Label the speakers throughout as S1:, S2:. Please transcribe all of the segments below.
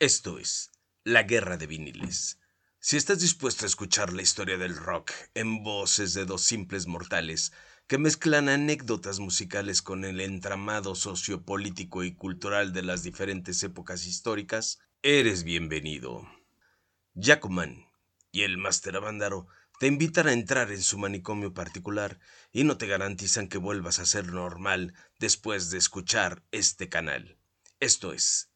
S1: Esto es La Guerra de Viniles. Si estás dispuesto a escuchar la historia del rock en voces de dos simples mortales que mezclan anécdotas musicales con el entramado sociopolítico y cultural de las diferentes épocas históricas, eres bienvenido. Jacoman y el Máster Avándaro te invitan a entrar en su manicomio particular y no te garantizan que vuelvas a ser normal después de escuchar este canal. Esto es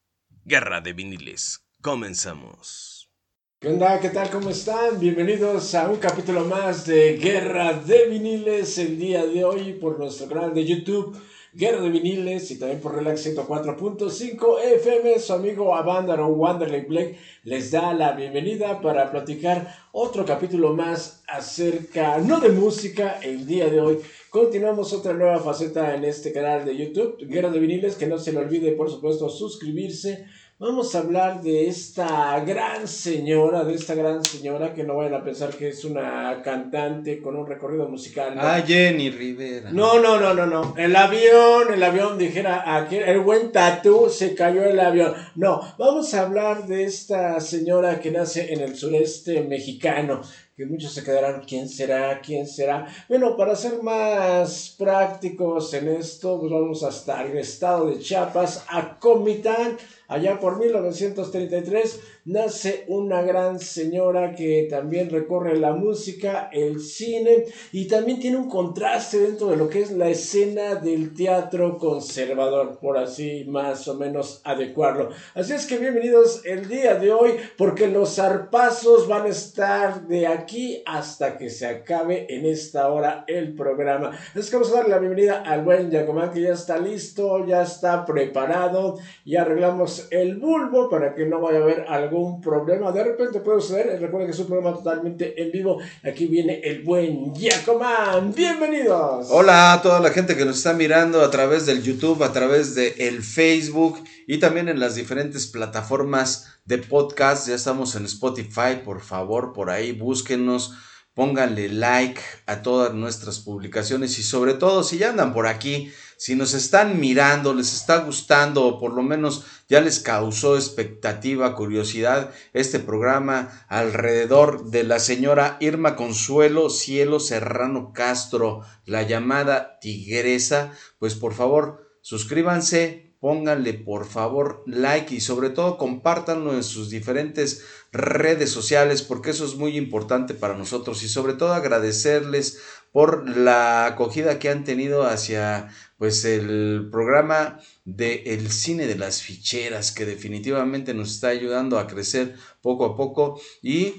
S1: Guerra de Viniles. Comenzamos.
S2: ¿Qué onda? ¿Qué tal? ¿Cómo están? Bienvenidos a un capítulo más de Guerra de Viniles el día de hoy por nuestro canal de YouTube Guerra de Viniles y también por Relax 104.5 FM. Su amigo Avándaro Wanderley Black les da la bienvenida para platicar otro capítulo más acerca, no de música, el día de hoy. Continuamos otra nueva faceta en este canal de YouTube, Guerra de Viniles, que no se le olvide por supuesto suscribirse Vamos a hablar de esta gran señora, de esta gran señora que no vayan a pensar que es una cantante con un recorrido musical.
S3: Ah, Jenny Rivera.
S2: No, no, no, no, no. El avión, el avión, dijera, aquí, el buen tatú, se cayó el avión. No, vamos a hablar de esta señora que nace en el sureste mexicano que muchos se quedarán, ¿quién será? ¿quién será? Bueno, para ser más prácticos en esto, pues vamos hasta el estado de Chiapas, a Comitán, allá por 1933 nace una gran señora que también recorre la música, el cine y también tiene un contraste dentro de lo que es la escena del teatro conservador, por así más o menos adecuarlo. Así es que bienvenidos el día de hoy porque los zarpazos van a estar de aquí hasta que se acabe en esta hora el programa. Es que vamos a darle la bienvenida al buen Yacomán que ya está listo, ya está preparado, ya arreglamos el bulbo para que no vaya a haber algo un problema. De repente puede suceder. Recuerden que es un programa totalmente en vivo. Aquí viene el buen Giacoman. Bienvenidos.
S3: Hola a toda la gente que nos está mirando a través del YouTube, a través de el Facebook y también en las diferentes plataformas de podcast. Ya estamos en Spotify. Por favor, por ahí búsquenos pónganle like a todas nuestras publicaciones y sobre todo si ya andan por aquí si nos están mirando, les está gustando o por lo menos ya les causó expectativa, curiosidad este programa alrededor de la señora Irma Consuelo Cielo Serrano Castro, la llamada tigresa, pues por favor suscríbanse, pónganle por favor like y sobre todo compártanlo en sus diferentes redes sociales porque eso es muy importante para nosotros y sobre todo agradecerles por la acogida que han tenido hacia pues el programa de el cine de las ficheras que definitivamente nos está ayudando a crecer poco a poco y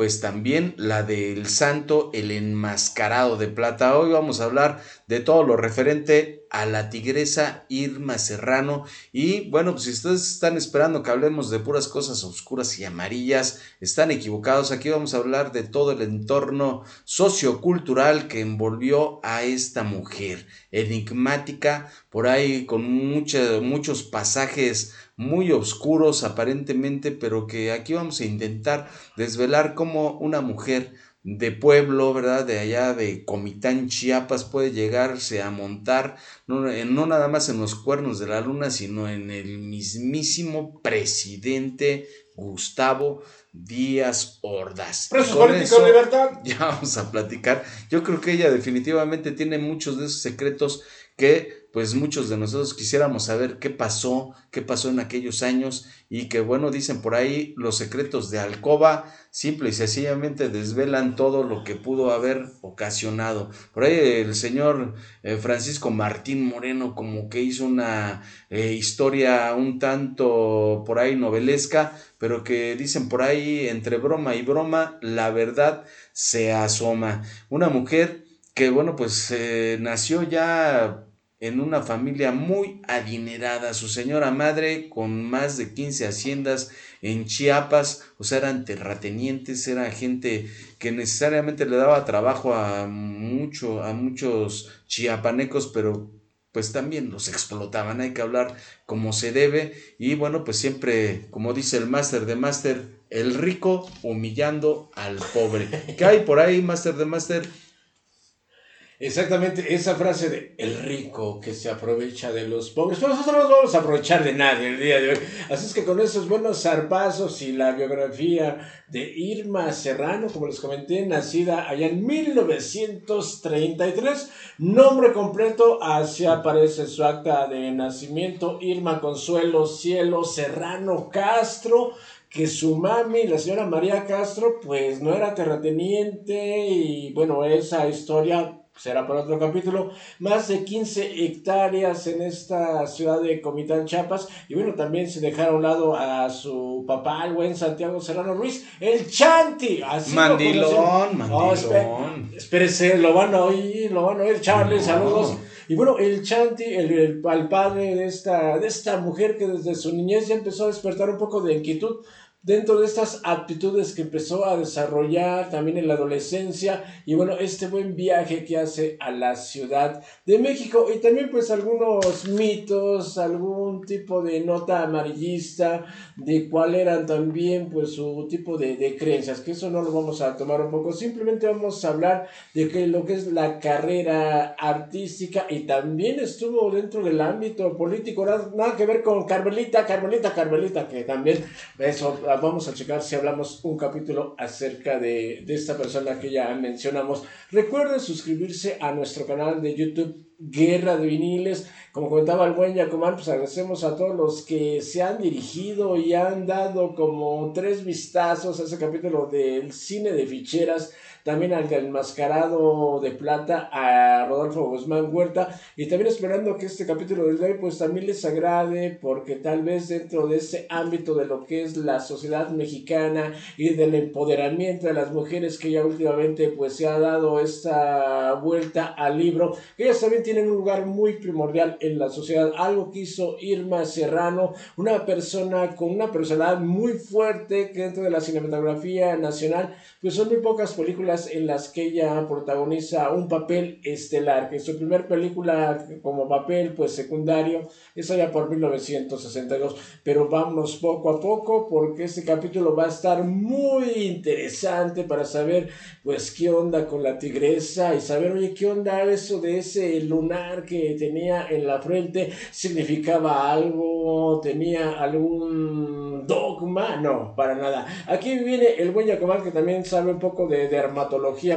S3: pues también la del santo el enmascarado de plata. Hoy vamos a hablar de todo lo referente a la tigresa Irma Serrano y bueno, pues si ustedes están esperando que hablemos de puras cosas oscuras y amarillas, están equivocados. Aquí vamos a hablar de todo el entorno sociocultural que envolvió a esta mujer enigmática, por ahí con muchos pasajes muy oscuros aparentemente, pero que aquí vamos a intentar desvelar cómo una mujer de pueblo, ¿verdad? De allá de Comitán, Chiapas, puede llegarse a montar, no, no, nada más en los cuernos de la luna, sino en el mismísimo presidente Gustavo Díaz Ordaz.
S2: Presos políticos, libertad.
S3: Ya vamos a platicar. Yo creo que ella definitivamente tiene muchos de esos secretos que pues muchos de nosotros quisiéramos saber qué pasó, qué pasó en aquellos años y que bueno, dicen por ahí los secretos de Alcoba simple y sencillamente desvelan todo lo que pudo haber ocasionado. Por ahí el señor eh, Francisco Martín Moreno como que hizo una eh, historia un tanto por ahí novelesca, pero que dicen por ahí entre broma y broma, la verdad se asoma. Una mujer que bueno, pues eh, nació ya en una familia muy adinerada. Su señora madre, con más de 15 haciendas en Chiapas, o sea, eran terratenientes, era gente que necesariamente le daba trabajo a, a muchos chiapanecos, pero pues también los explotaban, hay que hablar como se debe y bueno, pues siempre, como dice el máster de máster, el rico humillando al pobre. ¿Qué hay por ahí, máster de máster?
S2: Exactamente, esa frase de el rico que se aprovecha de los pobres. Pues nosotros no nos vamos a aprovechar de nadie el día de hoy. Así es que con esos buenos zarpazos y la biografía de Irma Serrano, como les comenté, nacida allá en 1933, nombre completo, así aparece su acta de nacimiento, Irma Consuelo Cielo Serrano Castro que su mami, la señora María Castro, pues no era terrateniente y bueno, esa historia será para otro capítulo, más de 15 hectáreas en esta ciudad de Comitán, Chiapas, y bueno, también se dejaron a un lado a su papá, el buen Santiago Serrano Ruiz, el Chanti,
S3: así mandilón,
S2: mandilón. espérese, lo van a oír, lo van a oír, Charles, saludos. Y bueno, el Chanti, el, el, el, padre de esta, de esta mujer que desde su niñez ya empezó a despertar un poco de inquietud dentro de estas aptitudes que empezó a desarrollar también en la adolescencia y bueno, este buen viaje que hace a la Ciudad de México y también pues algunos mitos, algún tipo de nota amarillista de cuál eran también pues su tipo de, de creencias, que eso no lo vamos a tomar un poco, simplemente vamos a hablar de que lo que es la carrera artística y también estuvo dentro del ámbito político, nada, nada que ver con Carmelita, Carmelita, Carmelita, que también eso vamos a checar si hablamos un capítulo acerca de, de esta persona que ya mencionamos. Recuerden suscribirse a nuestro canal de YouTube Guerra de Viniles. Como comentaba el buen Yacomán, pues agradecemos a todos los que se han dirigido y han dado como tres vistazos a ese capítulo del cine de ficheras también al enmascarado de plata, a Rodolfo Guzmán Huerta, y también esperando que este capítulo del hoy pues también les agrade, porque tal vez dentro de ese ámbito de lo que es la sociedad mexicana y del empoderamiento de las mujeres que ya últimamente pues se ha dado esta vuelta al libro, que ellas también tienen un lugar muy primordial en la sociedad, algo que hizo Irma Serrano, una persona con una personalidad muy fuerte que dentro de la cinematografía nacional, pues son muy pocas películas en las que ella protagoniza un papel estelar, que su primer película como papel pues secundario es allá por 1962, pero vamos poco a poco porque este capítulo va a estar muy interesante para saber pues qué onda con la tigresa y saber oye qué onda eso de ese lunar que tenía en la frente, significaba algo, tenía algún no, para nada. Aquí viene el buen Yacomán que también sabe un poco de, de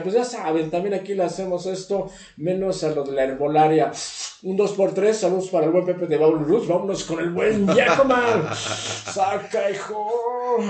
S2: pues ya saben, también aquí le hacemos esto, menos a lo de la herbolaria. Un 2x3, saludos para el buen Pepe de Baul Luz. Vámonos con el buen Yacoman. Saca, hijo.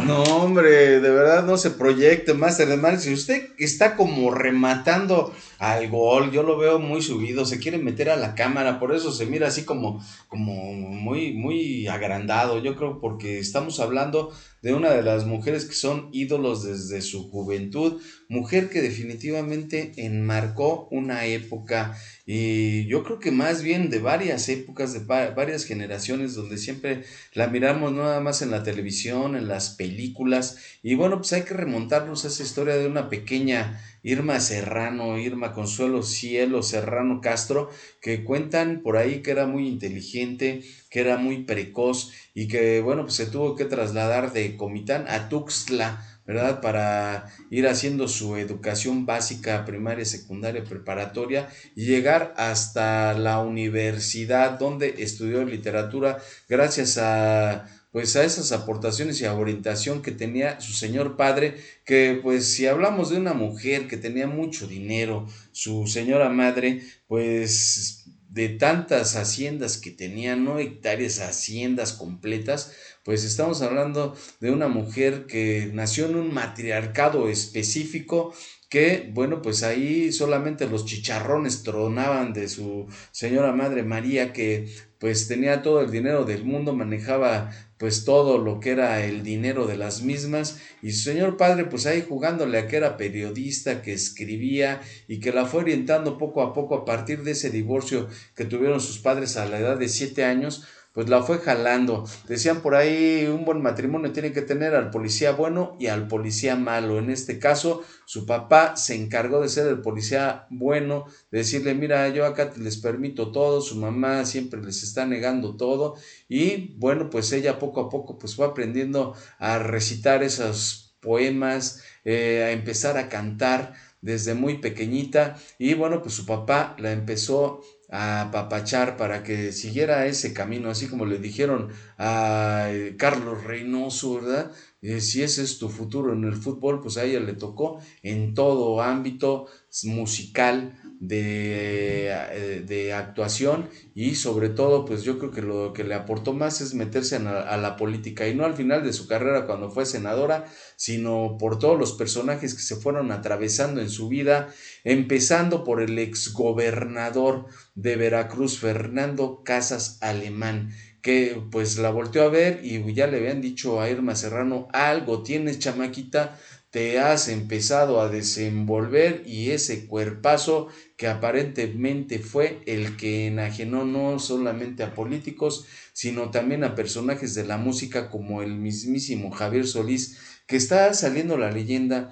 S3: No, hombre, de verdad no se proyecte más. Además, si usted está como rematando al gol, yo lo veo muy subido, se quiere meter a la cámara, por eso se mira así como, como muy, muy agrandado. Yo creo porque estamos hablando both de una de las mujeres que son ídolos desde su juventud, mujer que definitivamente enmarcó una época y yo creo que más bien de varias épocas, de varias generaciones donde siempre la miramos nada más en la televisión, en las películas y bueno, pues hay que remontarnos a esa historia de una pequeña Irma Serrano, Irma Consuelo Cielo Serrano Castro, que cuentan por ahí que era muy inteligente, que era muy precoz y que, bueno, pues se tuvo que trasladar de Comitán a Tuxtla, ¿verdad? Para ir haciendo su educación básica, primaria, secundaria, preparatoria y llegar hasta la universidad donde estudió literatura gracias a pues a esas aportaciones y a orientación que tenía su señor padre, que pues si hablamos de una mujer que tenía mucho dinero, su señora madre, pues de tantas haciendas que tenía, no hectáreas, haciendas completas, pues estamos hablando de una mujer que nació en un matriarcado específico que, bueno, pues ahí solamente los chicharrones tronaban de su señora madre María, que pues tenía todo el dinero del mundo, manejaba pues todo lo que era el dinero de las mismas. Y su señor padre pues ahí jugándole a que era periodista, que escribía y que la fue orientando poco a poco a partir de ese divorcio que tuvieron sus padres a la edad de siete años, pues la fue jalando. Decían por ahí, un buen matrimonio tiene que tener al policía bueno y al policía malo. En este caso, su papá se encargó de ser el policía bueno, de decirle, mira, yo acá les permito todo, su mamá siempre les está negando todo. Y bueno, pues ella poco a poco pues fue aprendiendo a recitar esos poemas, eh, a empezar a cantar desde muy pequeñita y bueno, pues su papá la empezó a papachar para que siguiera ese camino, así como le dijeron a eh, Carlos Reynoso, ¿verdad? Eh, si ese es tu futuro en el fútbol, pues a ella le tocó en todo ámbito musical, de, eh, de, actuación y sobre todo pues yo creo que lo que le aportó más es meterse a la política y no al final de su carrera cuando fue senadora sino por todos los personajes que se fueron atravesando en su vida empezando por el exgobernador de Veracruz Fernando Casas Alemán que pues la volteó a ver y ya le habían dicho a Irma Serrano algo tienes chamaquita te has empezado a desenvolver y ese cuerpazo que aparentemente fue el que enajenó no solamente a políticos, sino también a personajes de la música como el mismísimo Javier Solís, que está saliendo la leyenda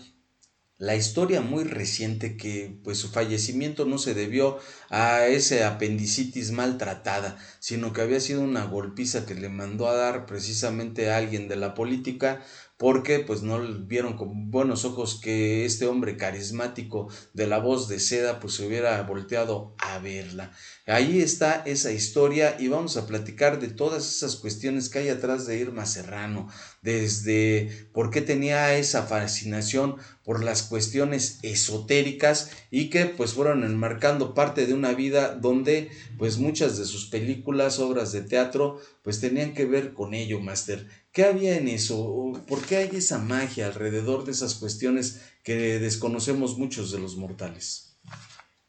S3: la historia muy reciente que pues su fallecimiento no se debió a ese apendicitis maltratada, sino que había sido una golpiza que le mandó a dar precisamente a alguien de la política porque pues no vieron con buenos ojos que este hombre carismático de la voz de seda pues se hubiera volteado a verla. Ahí está esa historia y vamos a platicar de todas esas cuestiones que hay atrás de Irma Serrano, desde por qué tenía esa fascinación por las cuestiones esotéricas y que pues fueron enmarcando parte de una vida donde pues muchas de sus películas, obras de teatro pues tenían que ver con ello, Master. ¿Qué había en eso? ¿Por qué hay esa magia alrededor de esas cuestiones que desconocemos muchos de los mortales?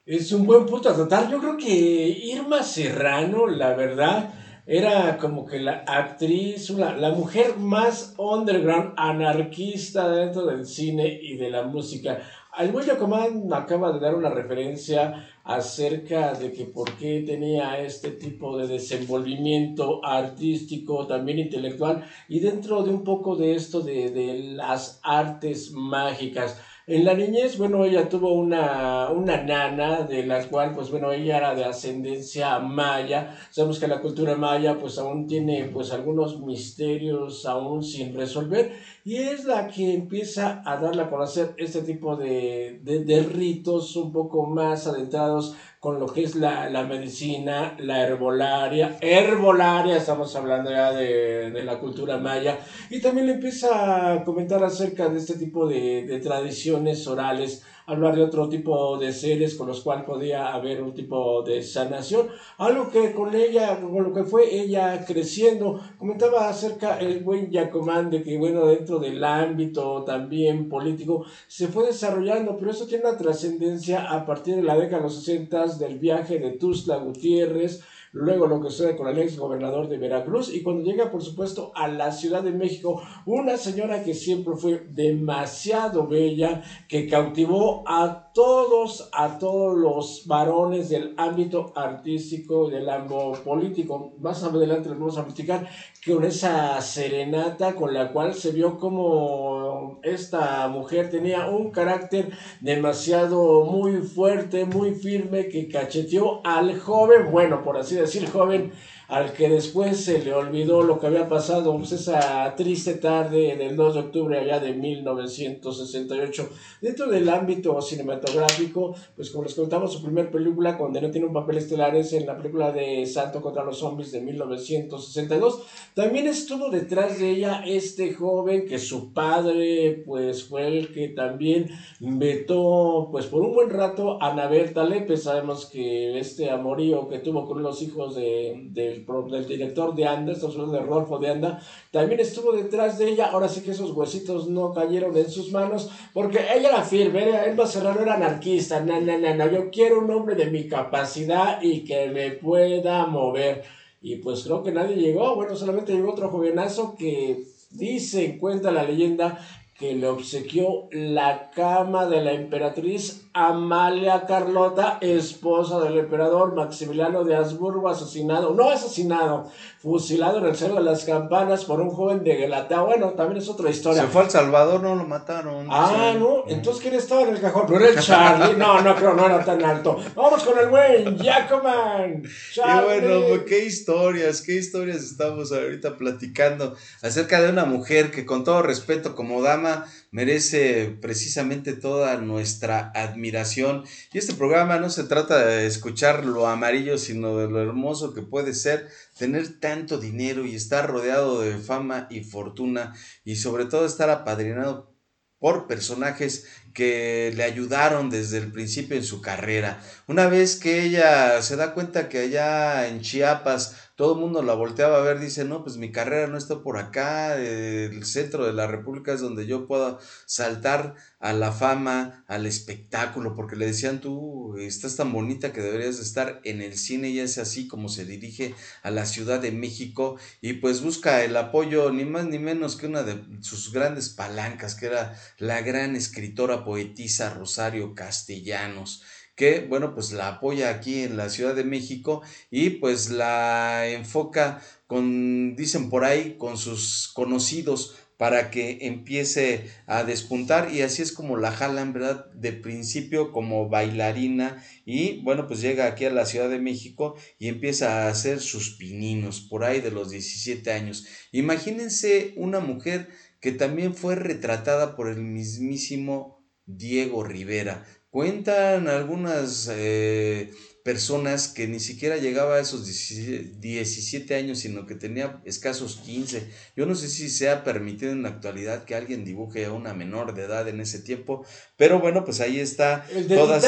S2: Es un buen punto a tratar. Yo creo que Irma Serrano, la verdad, era como que la actriz, la, la mujer más underground, anarquista dentro del cine y de la música. Buen Yacomán acaba de dar una referencia acerca de que por qué tenía este tipo de desenvolvimiento artístico, también intelectual, y dentro de un poco de esto de, de las artes mágicas. En la niñez, bueno, ella tuvo una, una nana de la cual, pues bueno, ella era de ascendencia maya. Sabemos que la cultura maya, pues aún tiene, pues algunos misterios aún sin resolver. Y es la que empieza a darle a conocer este tipo de, de, de ritos un poco más adentrados con lo que es la, la, medicina, la herbolaria, herbolaria, estamos hablando ya de, de, la cultura maya, y también le empieza a comentar acerca de este tipo de, de tradiciones orales hablar de otro tipo de seres con los cuales podía haber un tipo de sanación, algo que con ella, con lo que fue ella creciendo, comentaba acerca el buen Yacomán de que bueno, dentro del ámbito también político se fue desarrollando, pero eso tiene una trascendencia a partir de la década de los 60 del viaje de Tuzla Gutiérrez, luego lo que sucede con el ex gobernador de Veracruz y cuando llega por supuesto a la Ciudad de México, una señora que siempre fue demasiado bella, que cautivó a todos, a todos los varones del ámbito artístico, del ámbito político. Más adelante les vamos a platicar con esa serenata con la cual se vio como esta mujer tenía un carácter demasiado muy fuerte, muy firme, que cacheteó al joven, bueno, por así decir, joven, al que después se le olvidó lo que había pasado, pues esa triste tarde del 2 de octubre allá de 1968. Dentro del ámbito cinematográfico, pues como les contamos, su primer película, donde no tiene un papel estelar, es en la película de Santo contra los Zombies de 1962. También estuvo detrás de ella este joven que su padre, pues fue el que también vetó, pues por un buen rato, a Anabel Talepe. Sabemos que este amorío que tuvo con los hijos de, del del, director de Anda, estamos hablando de Rodolfo de Anda, también estuvo detrás de ella, ahora sí que esos huesitos no cayeron en sus manos, porque ella era firme, Elba Serrano era anarquista, no, no, no, no, yo quiero un hombre de mi capacidad y que me pueda mover. Y pues creo que nadie llegó, bueno, solamente llegó otro jovenazo que dice, cuenta la leyenda, que le obsequió la cama de la emperatriz Amalia Carlota, esposa del emperador Maximiliano de Habsburgo, asesinado, no asesinado, fusilado en el Cerro de las Campanas por un joven de Galatá. Bueno, también es otra historia.
S3: Se fue al Salvador, no lo mataron.
S2: Ah, no, entonces ¿quién estaba en el cajón? No era el Charlie, no, no creo, no era tan alto. Vamos con el buen Jacoban.
S3: Y bueno, qué historias, qué historias estamos ahorita platicando acerca de una mujer que con todo respeto como dama merece precisamente toda nuestra admiración. Y este programa no se trata de escuchar lo amarillo, sino de lo hermoso que puede ser tener tanto dinero y estar rodeado de fama y fortuna y sobre todo estar apadrinado por personajes que le ayudaron desde el principio en su carrera. Una vez que ella se da cuenta que allá en Chiapas todo el mundo la volteaba a ver, dice, no, pues mi carrera no está por acá, el centro de la República es donde yo puedo saltar a la fama, al espectáculo, porque le decían, tú estás tan bonita que deberías estar en el cine y es así como se dirige a la Ciudad de México y pues busca el apoyo ni más ni menos que una de sus grandes palancas, que era la gran escritora poetisa Rosario Castellanos que, bueno, pues la apoya aquí en la Ciudad de México y pues la enfoca con, dicen por ahí, con sus conocidos para que empiece a despuntar y así es como la jalan, ¿verdad? De principio como bailarina y bueno, pues llega aquí a la Ciudad de México y empieza a hacer sus pininos por ahí de los 17 años. Imagínense una mujer que también fue retratada por el mismísimo Diego Rivera. Cuentan algunas eh, personas que ni siquiera llegaba a esos 17 años, sino que tenía escasos 15. Yo no sé si se ha permitido en la actualidad que alguien dibuje a una menor de edad en ese tiempo, pero bueno, pues ahí está todas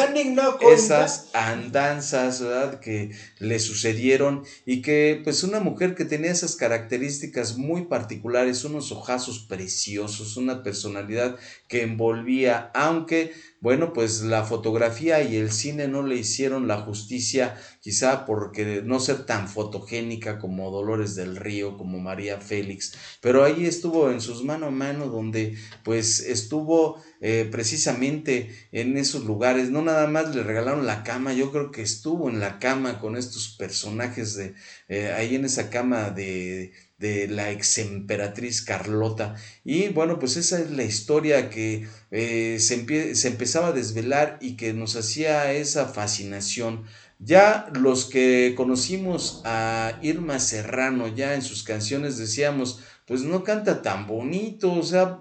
S3: esas andanzas, ¿verdad? Que le sucedieron y que pues una mujer que tenía esas características muy particulares, unos ojazos preciosos, una personalidad que envolvía, aunque bueno, pues la fotografía y el cine no le hicieron la justicia, quizá porque no ser tan fotogénica como Dolores del Río, como María Félix, pero ahí estuvo en sus mano a mano donde pues estuvo eh, precisamente en esos lugares, no nada más le regalaron la cama, yo creo que estuvo en la cama con estos personajes de eh, ahí en esa cama de de la ex emperatriz Carlota. Y bueno, pues esa es la historia que eh, se, se empezaba a desvelar y que nos hacía esa fascinación. Ya los que conocimos a Irma Serrano, ya en sus canciones decíamos, pues no canta tan bonito, o sea,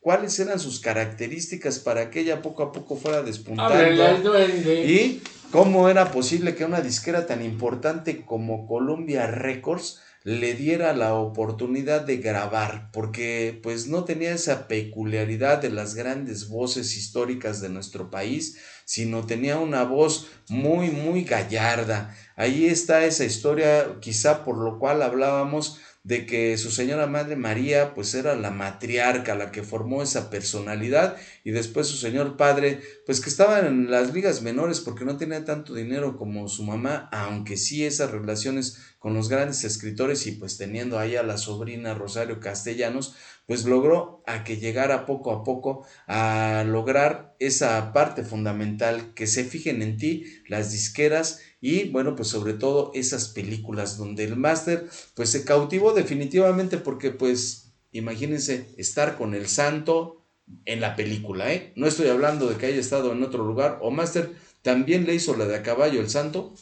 S3: cuáles eran sus características para que ella poco a poco fuera despuntando. Y cómo era posible que una disquera tan importante como Columbia Records le diera la oportunidad de grabar, porque pues no tenía esa peculiaridad de las grandes voces históricas de nuestro país, sino tenía una voz muy, muy gallarda. Ahí está esa historia, quizá por lo cual hablábamos de que su señora madre María pues era la matriarca, la que formó esa personalidad y después su señor padre pues que estaba en las ligas menores porque no tenía tanto dinero como su mamá, aunque sí esas relaciones con los grandes escritores y pues teniendo ahí a la sobrina Rosario Castellanos, pues logró a que llegara poco a poco a lograr esa parte fundamental, que se fijen en ti las disqueras y bueno, pues sobre todo esas películas donde el máster pues se cautivó definitivamente porque pues imagínense estar con el santo en la película, ¿eh? No estoy hablando de que haya estado en otro lugar o máster también le hizo la de a caballo el santo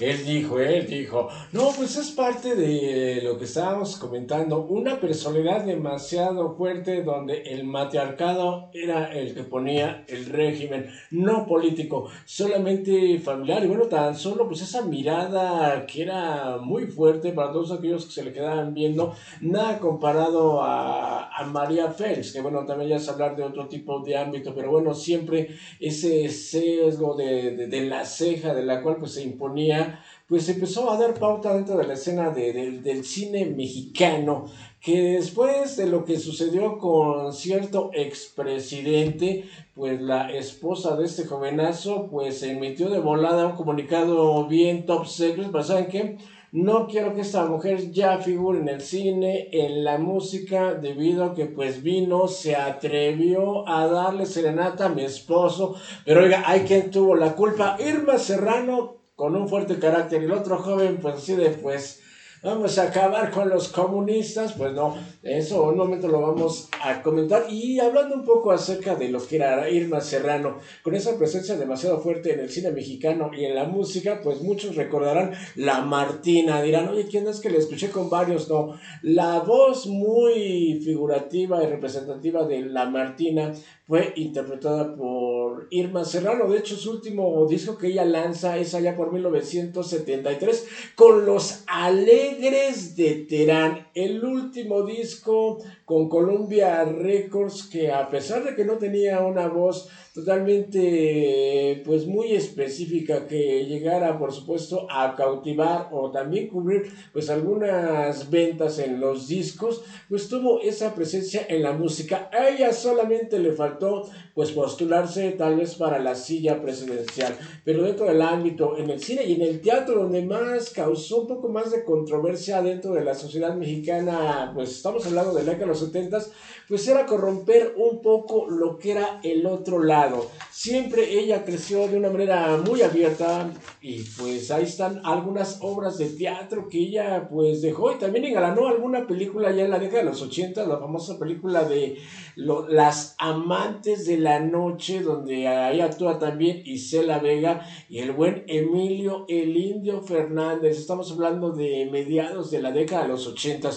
S2: él dijo, él dijo, no, pues es parte de lo que estábamos comentando, una personalidad demasiado fuerte donde el matriarcado era el que ponía el régimen, no político, solamente familiar. Y bueno, tan solo pues esa mirada que era muy fuerte para todos aquellos que se le quedaban viendo, nada comparado a, a María Félix, que bueno, también ya es hablar de otro tipo de ámbito, pero bueno, siempre ese sesgo de, de, de la ceja de la cual pues se imponía pues empezó a dar pauta dentro de la escena del cine mexicano, que después de lo que sucedió con cierto expresidente, pues la esposa de este jovenazo, pues emitió de volada un comunicado bien top secret, pero ¿saben qué? No quiero que esta mujer ya figure en el cine, en la música, debido a que pues vino, se atrevió a darle serenata a mi esposo. Pero oiga, hay quien tuvo la culpa. Irma Serrano con un fuerte carácter y el otro joven pues así de pues vamos a acabar con los comunistas, pues no, eso un momento lo vamos a comentar. Y hablando un poco acerca de lo que era Irma Serrano, con esa presencia demasiado fuerte en el cine mexicano y en la música, pues muchos recordarán La Martina, dirán, oye, ¿quién es que le escuché con varios? No, la voz muy figurativa y representativa de La Martina fue interpretada por Irma Serrano. De hecho, su último disco que ella lanza es allá por 1973 con Los Alegres de Terán. El último disco con Columbia Records que a pesar de que no tenía una voz totalmente pues muy específica que llegara por supuesto a cautivar o también cubrir pues algunas ventas en los discos pues tuvo esa presencia en la música a ella solamente le faltó pues postularse tal vez para la silla presidencial. Pero dentro del ámbito en el cine y en el teatro donde más causó un poco más de controversia dentro de la sociedad mexicana pues estamos hablando de la de los 70 pues era corromper un poco lo que era el otro lado. Siempre ella creció de una manera muy abierta y pues ahí están algunas obras de teatro que ella pues dejó y también engalanó alguna película ya en la década de los 80, la famosa película de Las Amantes de la Noche, donde ahí actúa también Isela Vega y el buen Emilio El Indio Fernández. Estamos hablando de mediados de la década de los 80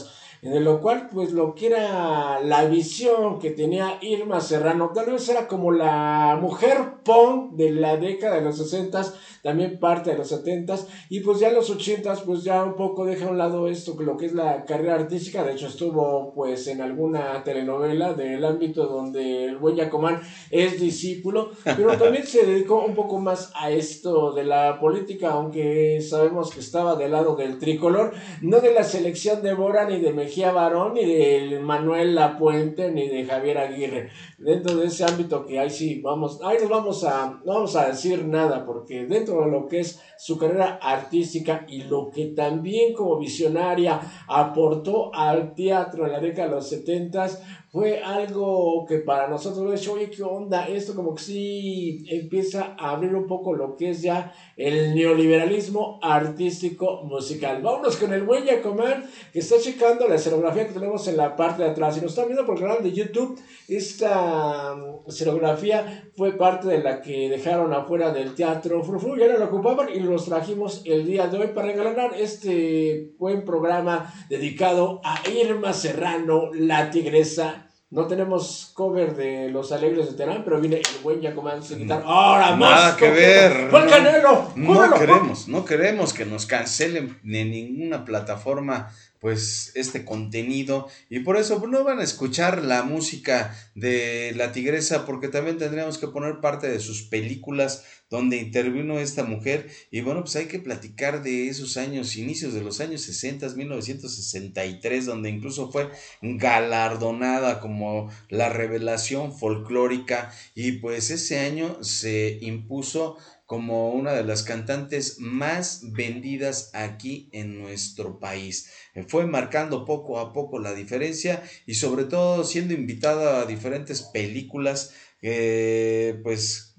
S2: en lo cual pues lo que era la visión que tenía Irma Serrano, tal vez era como la mujer punk de la década de los 60 también parte de los 70 y pues ya los 80 pues ya un poco deja a un lado esto lo que es la carrera artística, de hecho estuvo pues en alguna telenovela del ámbito donde el buen Yacomán es discípulo, pero también se dedicó un poco más a esto de la política, aunque sabemos que estaba del lado del tricolor, no de la selección de Bora ni de México Barón, ni de Manuel Lapuente, ni de Javier Aguirre. Dentro de ese ámbito que ahí sí, vamos, ahí nos vamos a, no vamos a decir nada, porque dentro lo que es su carrera artística y lo que también como visionaria aportó al teatro en la década de los 70 fue algo que para nosotros oye, ¿qué onda? Esto como que sí empieza a abrir un poco lo que es ya el neoliberalismo artístico musical. Vámonos con el buen Yacomán que está checando la escenografía que tenemos en la parte de atrás. Si nos están viendo por el canal de YouTube, esta mm, escenografía fue parte de la que dejaron afuera del teatro Frufru, no ocupaban y los trajimos el día de hoy para engalanar este buen programa dedicado a Irma Serrano, la tigresa no tenemos cover de Los Alegres de Terán, pero viene el buen Yacomán a quitar. ¡Ahora más!
S3: Nada que ver.
S2: ¡Fue Canelo!
S3: No queremos, no queremos que nos cancelen en ninguna plataforma pues este contenido. Y por eso pues, no van a escuchar la música de la tigresa porque también tendríamos que poner parte de sus películas donde intervino esta mujer. Y bueno pues hay que platicar de esos años inicios de los años 60 1963 donde incluso fue galardonada como la revelación folclórica. Y pues ese año se impuso como una de las cantantes más vendidas aquí en nuestro país. Eh, fue marcando poco a poco la diferencia y sobre todo siendo invitada a diferentes películas que pues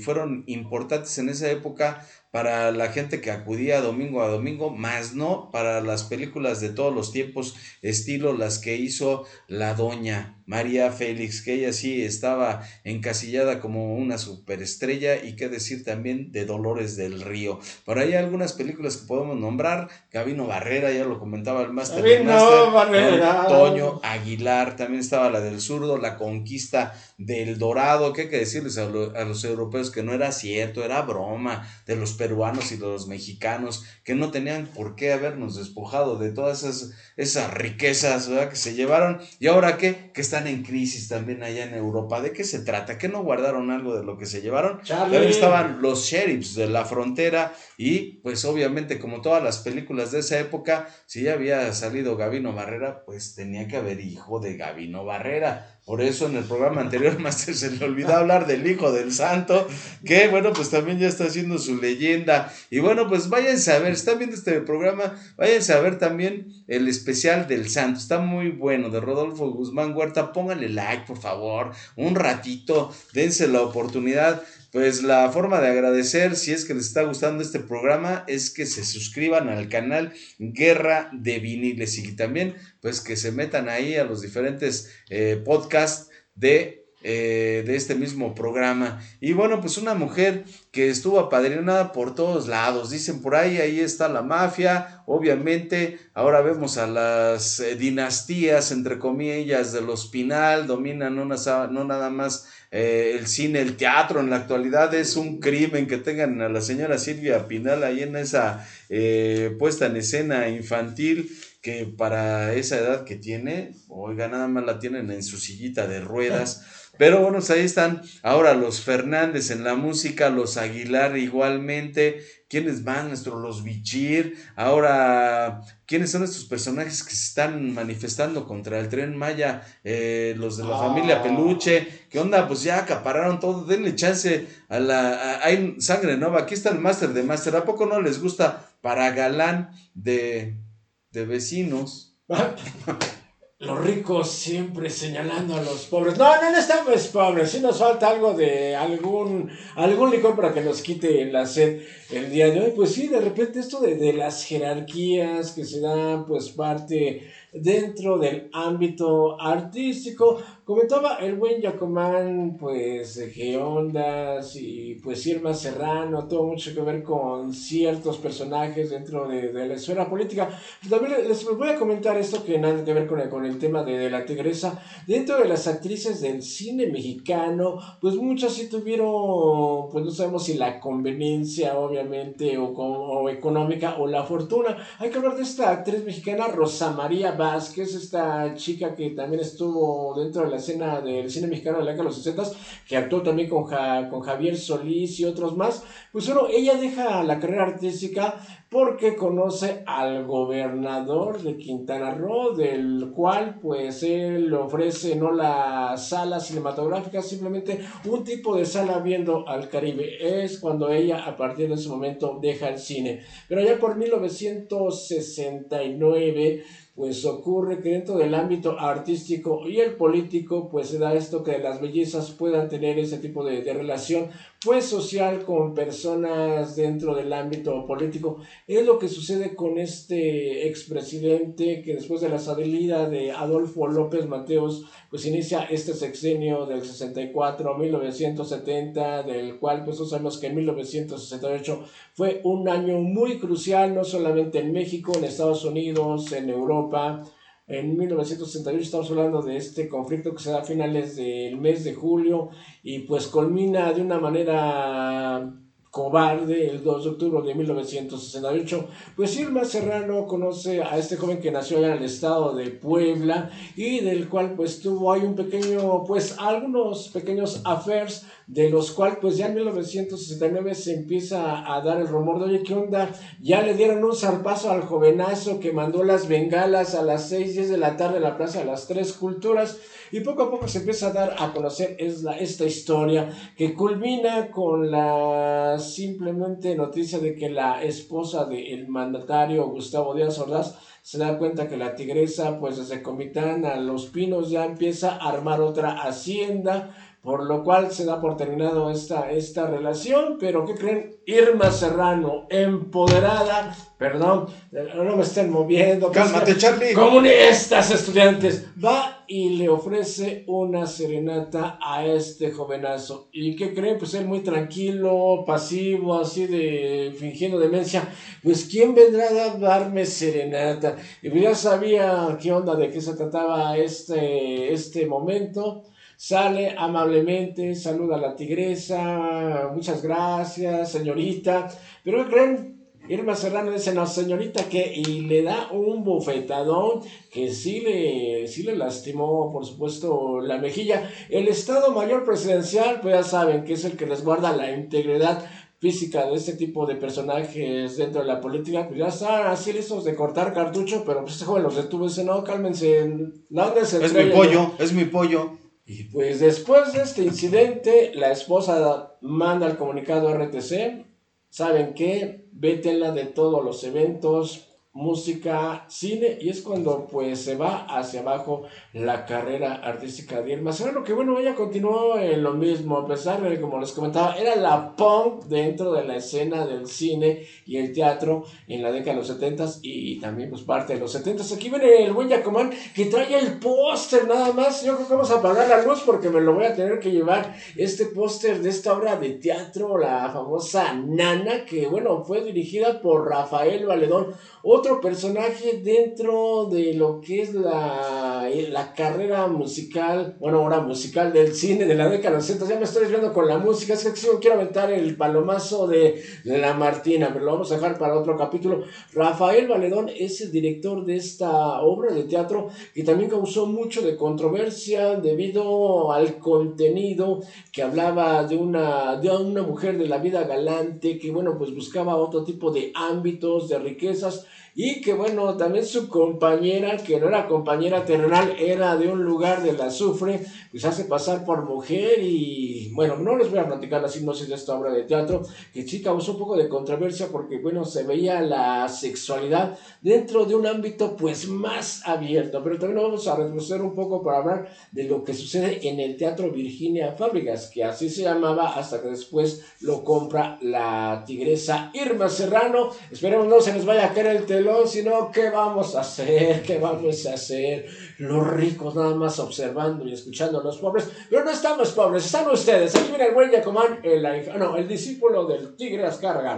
S3: fueron importantes en esa época para la gente que acudía domingo a domingo, más no para las películas de todos los tiempos, estilo las que hizo la doña María Félix, que ella sí estaba encasillada como una superestrella y qué decir también de Dolores del Río. Por ahí hay algunas películas que podemos nombrar, Gabino Barrera, ya lo comentaba el Master,
S2: Barrera.
S3: Toño Aguilar, también estaba la del zurdo, la conquista del Dorado, que hay que decirles a, a los europeos que no era cierto, era broma de los peruanos y los mexicanos que no tenían por qué habernos despojado de todas esas, esas riquezas que se llevaron. ¿Y ahora qué? Que están en crisis también allá en Europa. ¿De qué se trata? ¿Que no guardaron algo de lo que se llevaron? También estaban los sheriffs de la frontera y pues obviamente como todas las películas de esa época, si ya había salido Gabino Barrera, pues tenía que haber hijo de Gabino Barrera. Por eso en el programa anterior, Master, se le olvidó hablar del Hijo del Santo, que bueno, pues también ya está haciendo su leyenda. Y bueno, pues váyanse a ver, están viendo este programa, váyanse a ver también el especial del Santo. Está muy bueno, de Rodolfo Guzmán Huerta. Pónganle like, por favor, un ratito, dense la oportunidad pues la forma de agradecer, si es que les está gustando este programa, es que se suscriban al canal Guerra de Viniles y también pues que se metan ahí a los diferentes eh, podcasts de eh, de este mismo programa. Y bueno, pues una mujer que estuvo apadrinada por todos lados. Dicen por ahí, ahí está la mafia. Obviamente, ahora vemos a las eh, dinastías, entre comillas, de los Pinal, dominan no, nada más eh, el cine, el teatro. En la actualidad es un crimen que tengan a la señora Silvia Pinal ahí en esa puesta en escena infantil que para esa edad que tiene, oiga, nada más la tienen en su sillita de ruedas. Pero bueno, pues ahí están ahora los Fernández en la música, los Aguilar igualmente. ¿Quiénes van? Nuestros los Bichir. Ahora, ¿quiénes son estos personajes que se están manifestando contra el tren Maya? Eh, los de la familia ah. Peluche. ¿Qué onda? Pues ya acapararon todo. Denle chance a la. hay sangre nueva. Aquí está el máster de máster. ¿A poco no les gusta para galán de, de vecinos?
S2: los ricos siempre señalando a los pobres. No, no, no estamos pobres. Si nos falta algo de algún, algún licor para que nos quite la sed el día de hoy. Pues sí, de repente esto de, de las jerarquías que se dan, pues parte dentro del ámbito artístico. Comentaba el buen Yacomán, pues, qué ondas y pues Irma Serrano, tuvo mucho que ver con ciertos personajes dentro de, la esfera política. También les voy a comentar esto que nada que ver con el, con el tema de, la tigresa. Dentro de las actrices del cine mexicano, pues muchas sí tuvieron, pues no sabemos si la conveniencia, obviamente, o, o económica, o la fortuna. Hay que hablar de esta actriz mexicana, Rosa María Vázquez, esta chica que también estuvo dentro de la escena del cine mexicano de la década de los 60, que actuó también con, con Javier Solís y otros más, pues bueno, ella deja la carrera artística porque conoce al gobernador de Quintana Roo, del cual pues él ofrece no la sala cinematográfica, simplemente un tipo de sala viendo al Caribe. Es cuando ella a partir de ese momento deja el cine. Pero ya por 1969 pues ocurre que dentro del ámbito artístico y el político, pues se da esto que las bellezas puedan tener ese tipo de, de relación pues social con personas dentro del ámbito político. Es lo que sucede con este expresidente que después de la salida de Adolfo López Mateos, pues inicia este sexenio del 64 a 1970, del cual pues sabemos que en 1968 fue un año muy crucial, no solamente en México, en Estados Unidos, en Europa, en 1968 estamos hablando de este conflicto que se da a finales del mes de julio y pues culmina de una manera cobarde el 2 de octubre de 1968. Pues Irma Serrano conoce a este joven que nació allá en el estado de Puebla y del cual pues tuvo ahí un pequeño, pues algunos pequeños affairs de los cuales pues ya en 1969 se empieza a dar el rumor de, oye, ¿qué onda? Ya le dieron un zarpazo al jovenazo que mandó las bengalas a las 6, 10 de la tarde en la Plaza de las Tres Culturas y poco a poco se empieza a dar a conocer es la, esta historia que culmina con la simplemente noticia de que la esposa del mandatario Gustavo Díaz Ordaz se da cuenta que la tigresa pues desde Comitán a Los Pinos ya empieza a armar otra hacienda por lo cual se da por terminado esta, esta relación, pero ¿qué creen? Irma Serrano, empoderada, perdón, no me estén moviendo.
S3: Cálmate, Charlie.
S2: Como estas estudiantes, va y le ofrece una serenata a este jovenazo. ¿Y qué creen? Pues él muy tranquilo, pasivo, así de fingiendo demencia. Pues ¿quién vendrá a darme serenata? Y pues ya sabía qué onda, de qué se trataba este, este momento sale amablemente, saluda a la tigresa, muchas gracias, señorita. Pero creen? Irma Serrano dice, no, señorita, que y le da un bofetadón que sí le, sí le lastimó, por supuesto, la mejilla. El Estado Mayor Presidencial, pues ya saben que es el que resguarda la integridad física de este tipo de personajes dentro de la política, pues ya están así listos de cortar cartucho, pero pues este joven los detuvo y dice, no, cálmense,
S3: ¿dónde Es mi pollo, es mi pollo.
S2: Y pues después de este incidente, la esposa manda el comunicado RTC, ¿saben qué? Vétenla de todos los eventos, música, cine, y es cuando pues se va hacia abajo la carrera artística de Irma Serrano, que bueno, ella continuó en lo mismo, a pesar de, como les comentaba, era la punk dentro de la escena del cine y el teatro en la década de los 70 y también pues parte de los 70 Aquí viene el buen Yacomán que trae el póster nada más, yo creo que vamos a apagar la luz porque me lo voy a tener que llevar, este póster de esta obra de teatro, la famosa Nana, que bueno, fue dirigida por Rafael Valedón, personaje dentro de lo que es la, la carrera musical, bueno, ahora musical del cine de la década de los 60. Ya me estoy viendo con la música, es que si quiero aventar el palomazo de, la Martina, pero lo vamos a dejar para otro capítulo. Rafael Valedón es el director de esta obra de teatro y también causó mucho de controversia debido al contenido que hablaba de una, de una mujer de la vida galante que, bueno, pues buscaba otro tipo de ámbitos, de riquezas y que bueno, también su compañera, que no era compañera terrenal, era de un lugar del azufre, pues hace pasar por mujer y bueno, no les voy a platicar la sinopsis de esta obra de teatro, que sí causó un poco de controversia porque bueno, se veía la sexualidad dentro de un ámbito pues más abierto, pero también vamos a retroceder un poco para hablar de lo que sucede en el Teatro Virginia Fábricas, que así se llamaba hasta que después lo compra la tigresa Irma Serrano. Esperemos no se les vaya a caer el telón, sino ¿qué vamos a hacer? ¿Qué vamos a hacer? Los ricos nada más observando y escuchando a los pobres, pero no estamos pobres, están ustedes. Aquí viene el buen Yacomán, el, no, el discípulo del tigre Ascarga.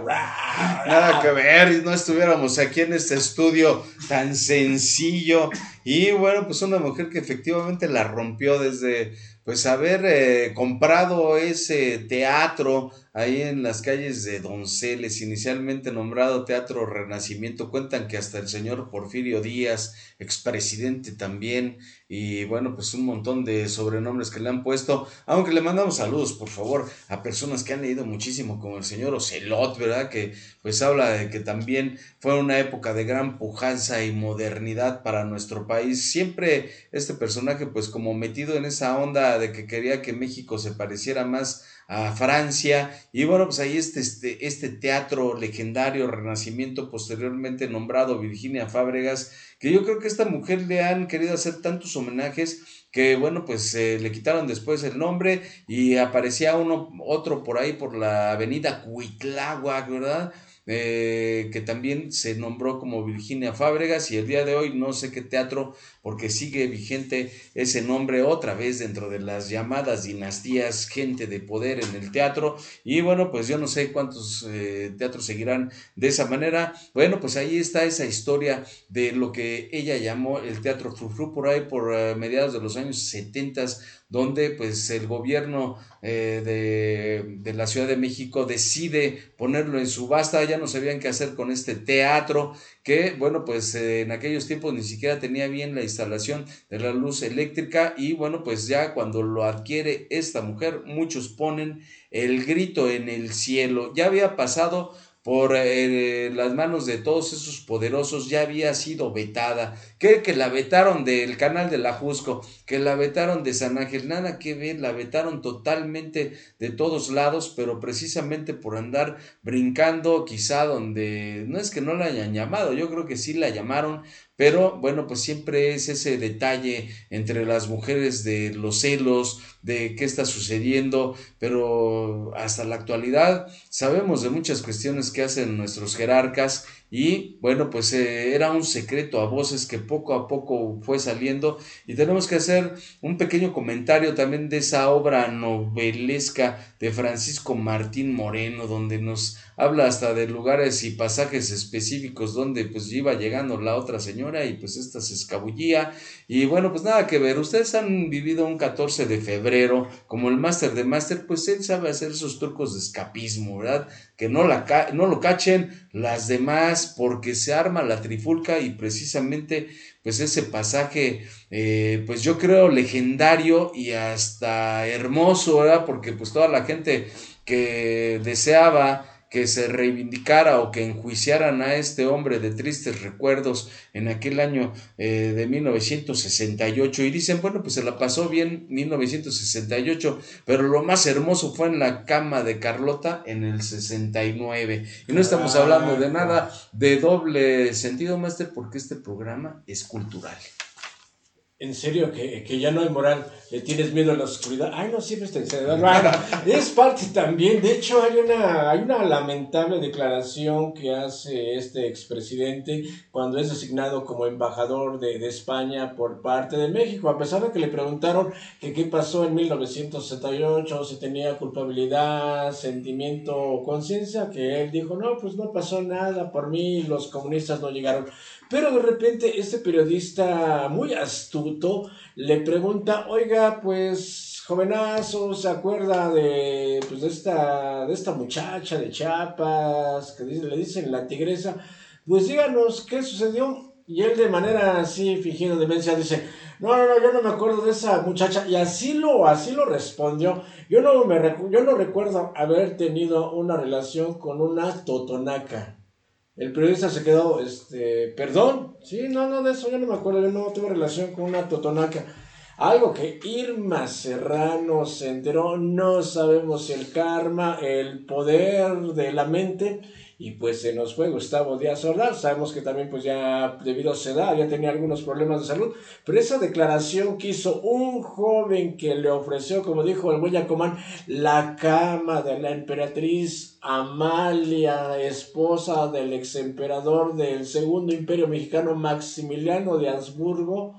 S3: Nada que ver, no estuviéramos aquí en este estudio tan sencillo. Y bueno, pues una mujer que efectivamente la rompió desde pues haber eh, comprado ese teatro ahí en las calles de Donceles, inicialmente nombrado Teatro Renacimiento, cuentan que hasta el señor Porfirio Díaz, expresidente también, y bueno, pues un montón de sobrenombres que le han puesto, aunque le mandamos saludos, por favor, a personas que han leído muchísimo, como el señor Ocelot, ¿verdad? Que pues habla de que también fue una época de gran pujanza y modernidad para nuestro país. Siempre este personaje, pues como metido en esa onda de que quería que México se pareciera más a Francia. Y bueno, pues ahí este, este, este teatro legendario, Renacimiento, posteriormente nombrado Virginia Fábregas, que yo creo que a esta mujer le han querido hacer tantos homenajes que bueno, pues le quitaron después el nombre y aparecía uno, otro por ahí por la avenida Cuitláhuac, ¿verdad? Eh, que también se nombró como Virginia Fábregas y el día de hoy no sé qué teatro, porque sigue vigente ese nombre otra vez dentro de las llamadas dinastías, gente de poder en el teatro. Y bueno, pues yo no sé cuántos eh, teatros seguirán de esa manera. Bueno, pues ahí está esa historia de lo que ella llamó el teatro Frufru por ahí por eh, mediados de los años 70 donde pues el gobierno eh, de, de, la Ciudad de México decide ponerlo en subasta, ya no sabían qué hacer con este teatro, que bueno pues eh, en aquellos tiempos ni siquiera tenía bien la instalación de la luz eléctrica y bueno pues ya cuando lo adquiere esta mujer muchos ponen el grito en el cielo, ya había pasado por eh, las manos de todos esos poderosos ya había sido vetada. Que, que la vetaron del canal de la Jusco, que la vetaron de San Ángel, nada que ver, la vetaron totalmente de todos lados, pero precisamente por andar brincando quizá donde no es que no la hayan llamado, yo creo que sí la llamaron, pero bueno, pues siempre es ese detalle entre las mujeres de los celos, de qué está sucediendo, pero hasta la actualidad sabemos de muchas cuestiones que hacen nuestros jerarcas y bueno, pues eh, era un secreto a voces que poco a poco fue saliendo. Y tenemos que hacer un pequeño comentario también de esa obra novelesca de Francisco Martín Moreno, donde nos habla hasta de lugares y pasajes específicos donde pues iba llegando la otra señora y pues esta se escabullía y bueno, pues nada que ver, ustedes han vivido un 14 de febrero como el máster de máster, pues él sabe hacer esos trucos de escapismo, ¿verdad? Que no, la no lo cachen las demás porque se arma la trifulca y precisamente pues ese pasaje eh, pues yo creo legendario y hasta hermoso, ¿verdad? Porque pues toda la gente que deseaba que se reivindicara o que enjuiciaran a este hombre de tristes recuerdos en aquel año eh, de 1968 y dicen, bueno, pues se la pasó bien 1968, pero lo más hermoso fue en la cama de Carlota en el 69. Y no estamos hablando de nada de doble sentido, Master, porque este programa es cultural.
S2: En serio, que, que, ya no hay moral, le tienes miedo a la oscuridad. Ay, no, siempre está encerrado. Bueno, es parte también. De hecho, hay una, hay una lamentable declaración que hace este expresidente cuando es designado como embajador de, de, España por parte de México. A pesar de que le preguntaron que qué pasó en 1968, si tenía culpabilidad, sentimiento o conciencia, que él dijo, no, pues no pasó nada por mí, los comunistas no llegaron. Pero de repente este periodista muy astuto le pregunta, oiga, pues jovenazo, ¿se acuerda de, pues, de, esta, de esta muchacha de Chiapas que le dicen la tigresa? Pues díganos qué sucedió. Y él de manera así, fingiendo demencia, dice, no, no, no, yo no me acuerdo de esa muchacha. Y así lo, así lo respondió. Yo no, me, yo no recuerdo haber tenido una relación con una totonaca. El periodista se quedó, este, perdón, sí, no, no, de eso yo no me acuerdo, yo no tuve relación con una totonaca. Algo que Irma Serrano se enteró, no sabemos si el karma, el poder de la mente, y pues se nos fue Gustavo Díaz Ordaz. Sabemos que también pues ya debido a su edad ya tenía algunos problemas de salud, pero esa declaración que hizo un joven que le ofreció, como dijo el Guayacomán, la cama de la emperatriz Amalia, esposa del ex emperador del segundo imperio mexicano Maximiliano de Habsburgo,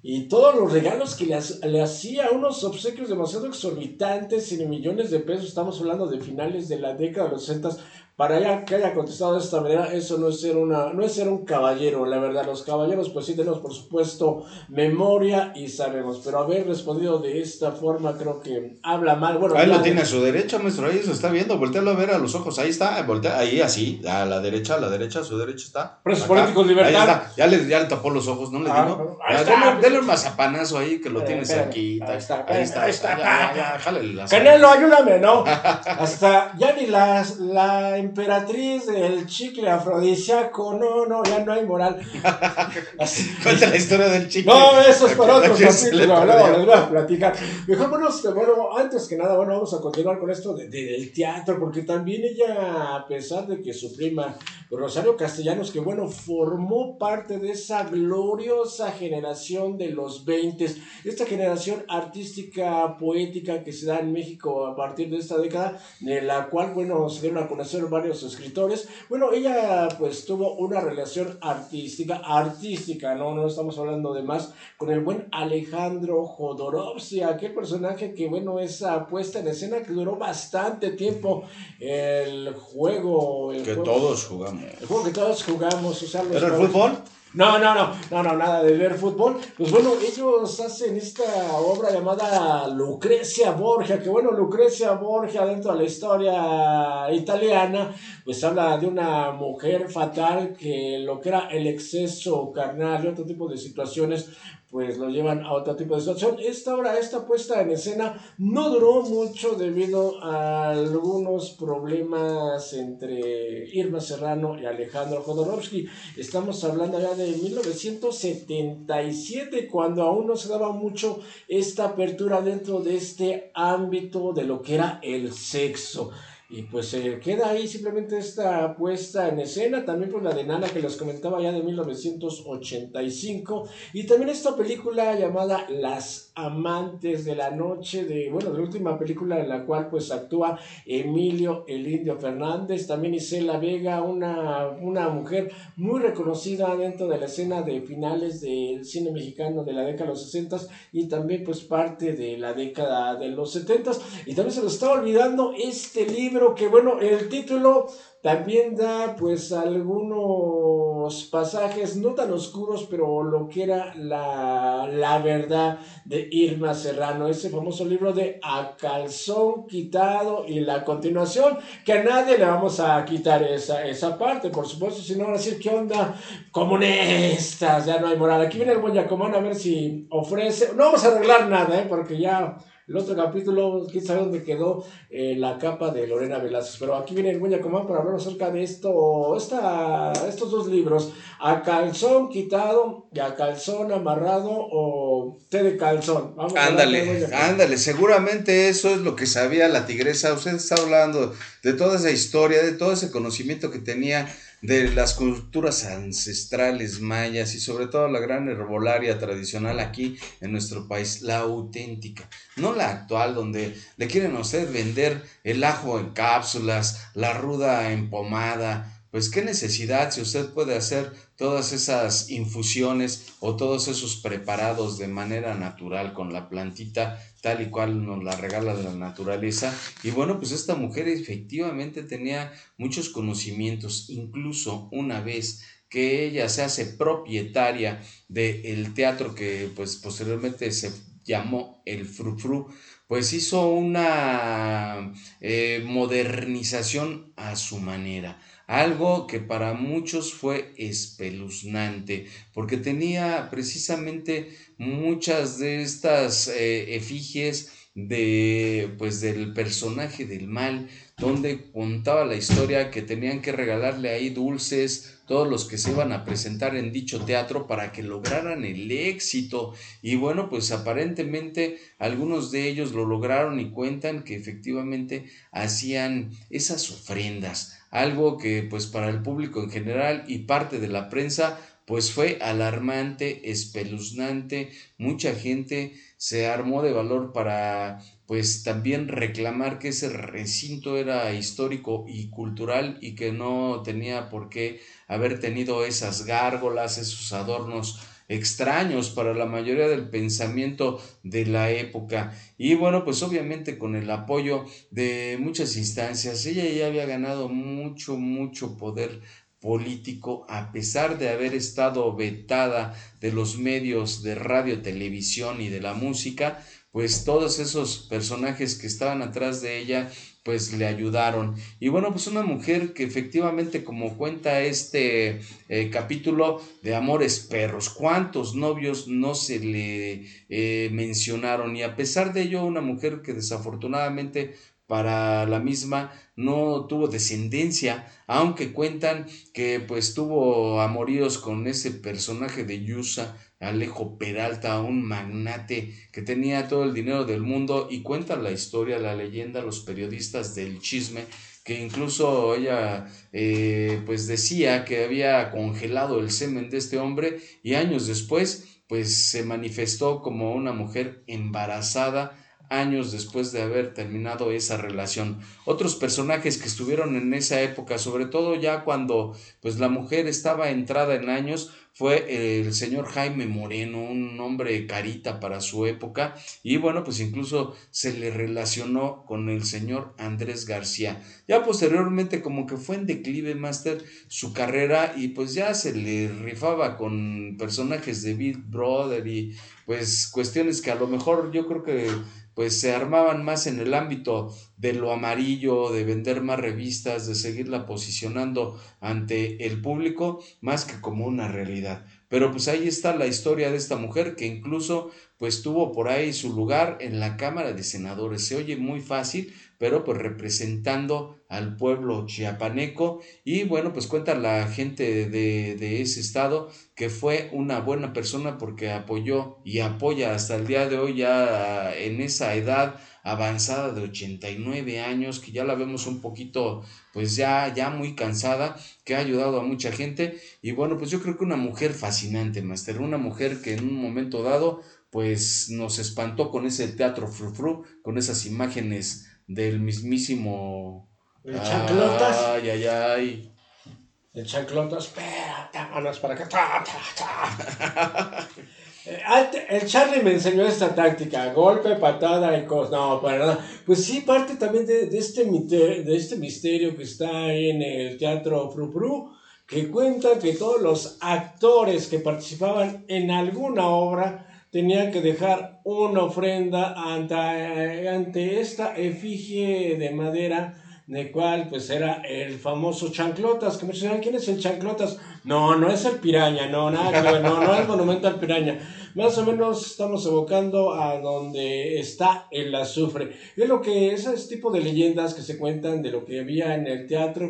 S2: y todos los regalos que le, le, hacía, unos obsequios demasiado exorbitantes, y millones de pesos, estamos hablando de finales de la década de los 60, para que haya contestado de esta manera, eso no es ser una, no es ser un caballero, la verdad. Los caballeros, pues sí tenemos por supuesto memoria y sabemos, pero haber respondido de esta forma creo que habla mal. Bueno,
S3: ahí lo tiene a su derecha, maestro, ahí se está viendo, voltealo a ver a los ojos, ahí está, voltea, ahí así, a la derecha, a la derecha, a su derecha está.
S2: Presos políticos, libertad. Ahí
S3: está, ya le, ya le tapó los ojos, ¿no le ah, digo? Ahí está. Dele, un mazapanazo ahí que lo eh, tiene cerquita. Ahí está, ahí está. Ahí está, ya,
S2: ya, ya, Canelo, ayúdame, ¿no? Hasta ya ni la, la emperatriz el chicle afrodisíaco, no, no, ya no hay moral.
S3: Cuenta la historia del chicle.
S2: No, eso es para otro capítulo, no, les voy a platicar. Mejor, bueno, bueno, antes que nada, bueno, vamos a continuar con esto de, del teatro, porque también ella, a pesar de que su prima Rosario Castellanos, que bueno, formó parte de esa gloriosa generación de los 20, esta generación artística, poética que se da en México a partir de esta década, de la cual, bueno, se dieron a conocer varios escritores. Bueno, ella pues tuvo una relación artística, artística, no, no estamos hablando de más, con el buen Alejandro Jodorowsky, aquel personaje que, bueno, esa puesta en escena que duró bastante tiempo, el juego... El
S3: que todos jugamos
S2: el juego que todos jugamos, o sea,
S3: ¿Pero el fútbol?
S2: No, no, no, no, no, nada de ver fútbol. Pues bueno, ellos hacen esta obra llamada Lucrecia Borgia, que bueno, Lucrecia Borgia dentro de la historia italiana, pues habla de una mujer fatal que lo que era el exceso carnal y otro tipo de situaciones, pues lo llevan a otro tipo de situación. Esta obra, esta puesta en escena no duró mucho debido a algunos problemas entre Irma Serrano y Alejandro Jodorowsky. Estamos hablando ya de 1977, cuando aún no se daba mucho esta apertura dentro de este ámbito de lo que era el sexo. Y pues se queda ahí simplemente esta puesta en escena, también por la de Nana que les comentaba ya de 1985, y también esta película llamada Las Amantes de la Noche, de, bueno, de la última película en la cual pues actúa Emilio el Indio Fernández, también Isela Vega, una, una mujer muy reconocida dentro de la escena de finales del cine mexicano de la década de los 60 y también pues parte de la década de los 70 y también se nos estaba olvidando este libro que bueno, el título también da pues algunos pasajes no tan oscuros, pero lo que era la, la verdad de Irma Serrano, ese famoso libro de A calzón quitado y la continuación, que a nadie le vamos a quitar esa, esa parte, por supuesto, si no van a decir, ¿qué onda? Comunistas, ya no hay moral. Aquí viene el Boyacomán a ver si ofrece, no vamos a arreglar nada, ¿eh? porque ya el otro capítulo, quién sabe dónde quedó eh, la capa de Lorena Velázquez. Pero aquí viene el Comán para hablar acerca de esto, esta, estos dos libros, A calzón quitado y A calzón amarrado o Té de calzón.
S3: Vamos ándale, ándale, seguramente eso es lo que sabía la tigresa. Usted está hablando de toda esa historia, de todo ese conocimiento que tenía de las culturas ancestrales mayas y sobre todo la gran herbolaria tradicional aquí en nuestro país, la auténtica, no la actual donde le quieren a usted vender el ajo en cápsulas, la ruda en pomada, pues qué necesidad si usted puede hacer todas esas infusiones o todos esos preparados de manera natural con la plantita tal y cual nos la regala la naturaleza. Y bueno, pues esta mujer efectivamente tenía muchos conocimientos, incluso una vez que ella se hace propietaria del teatro que pues posteriormente se llamó el Frufru, pues hizo una eh, modernización a su manera algo que para muchos fue espeluznante, porque tenía precisamente muchas de estas eh, efigies de pues del personaje del mal donde contaba la historia que tenían que regalarle ahí dulces todos los que se iban a presentar en dicho teatro para que lograran el éxito. Y bueno pues aparentemente algunos de ellos lo lograron y cuentan que efectivamente hacían esas ofrendas algo que pues para el público en general y parte de la prensa pues fue alarmante, espeluznante, mucha gente se armó de valor para pues también reclamar que ese recinto era histórico y cultural y que no tenía por qué haber tenido esas gárgolas, esos adornos extraños para la mayoría del pensamiento de la época. Y bueno, pues obviamente con el apoyo de muchas instancias, ella ya había ganado mucho, mucho poder político a pesar de haber estado vetada de los medios de radio, televisión y de la música, pues todos esos personajes que estaban atrás de ella pues le ayudaron. Y bueno, pues una mujer que efectivamente, como cuenta este eh, capítulo de Amores Perros, ¿cuántos novios no se le eh, mencionaron? Y a pesar de ello, una mujer que desafortunadamente para la misma no tuvo descendencia, aunque cuentan que pues tuvo amoríos con ese personaje de Yusa, Alejo Peralta, un magnate que tenía todo el dinero del mundo y cuenta la historia, la leyenda, los periodistas del chisme que incluso ella eh, pues decía que había congelado el semen de este hombre y años después pues se manifestó como una mujer embarazada años después de haber terminado esa relación. Otros personajes que estuvieron en esa época, sobre todo ya cuando pues la mujer estaba entrada en años, fue el señor Jaime Moreno, un hombre carita para su época, y bueno, pues incluso se le relacionó con el señor Andrés García. Ya posteriormente como que fue en declive Master su carrera y pues ya se le rifaba con personajes de Big Brother y pues cuestiones que a lo mejor yo creo que pues se armaban más en el ámbito de lo amarillo, de vender más revistas, de seguirla posicionando ante el público, más que como una realidad. Pero pues ahí está la historia de esta mujer que incluso pues tuvo por ahí su lugar en la Cámara de Senadores. Se oye muy fácil, pero pues representando al pueblo chiapaneco y bueno, pues cuenta la gente de, de, ese estado que fue una buena persona porque apoyó y apoya hasta el día de hoy ya en esa edad avanzada de 89 años, que ya la vemos un poquito, pues ya, ya muy cansada, que ha ayudado a mucha gente. Y bueno, pues yo creo que una mujer fascinante, Master, una mujer que en un momento dado, pues nos espantó con ese teatro frufru, con esas imágenes del mismísimo...
S2: El chanclotas.
S3: Ay, ay, ay.
S2: El chanclotas, espera, vámonos para acá. Eh, el Charlie me enseñó esta táctica, golpe, patada y cosas. No, para nada. Pues sí, parte también de, este, de este misterio que está ahí en el teatro Fru que cuenta que todos los actores que participaban en alguna obra tenían que dejar una ofrenda ante, ante esta efigie de madera de cual pues era el famoso Chanclotas, que me dicen, ¿quién es el Chanclotas? No, no es el Piraña, no, nada no, no es el monumento al Piraña. Más o menos estamos evocando a donde está el azufre. Es lo que, ese tipo de leyendas que se cuentan de lo que había en el teatro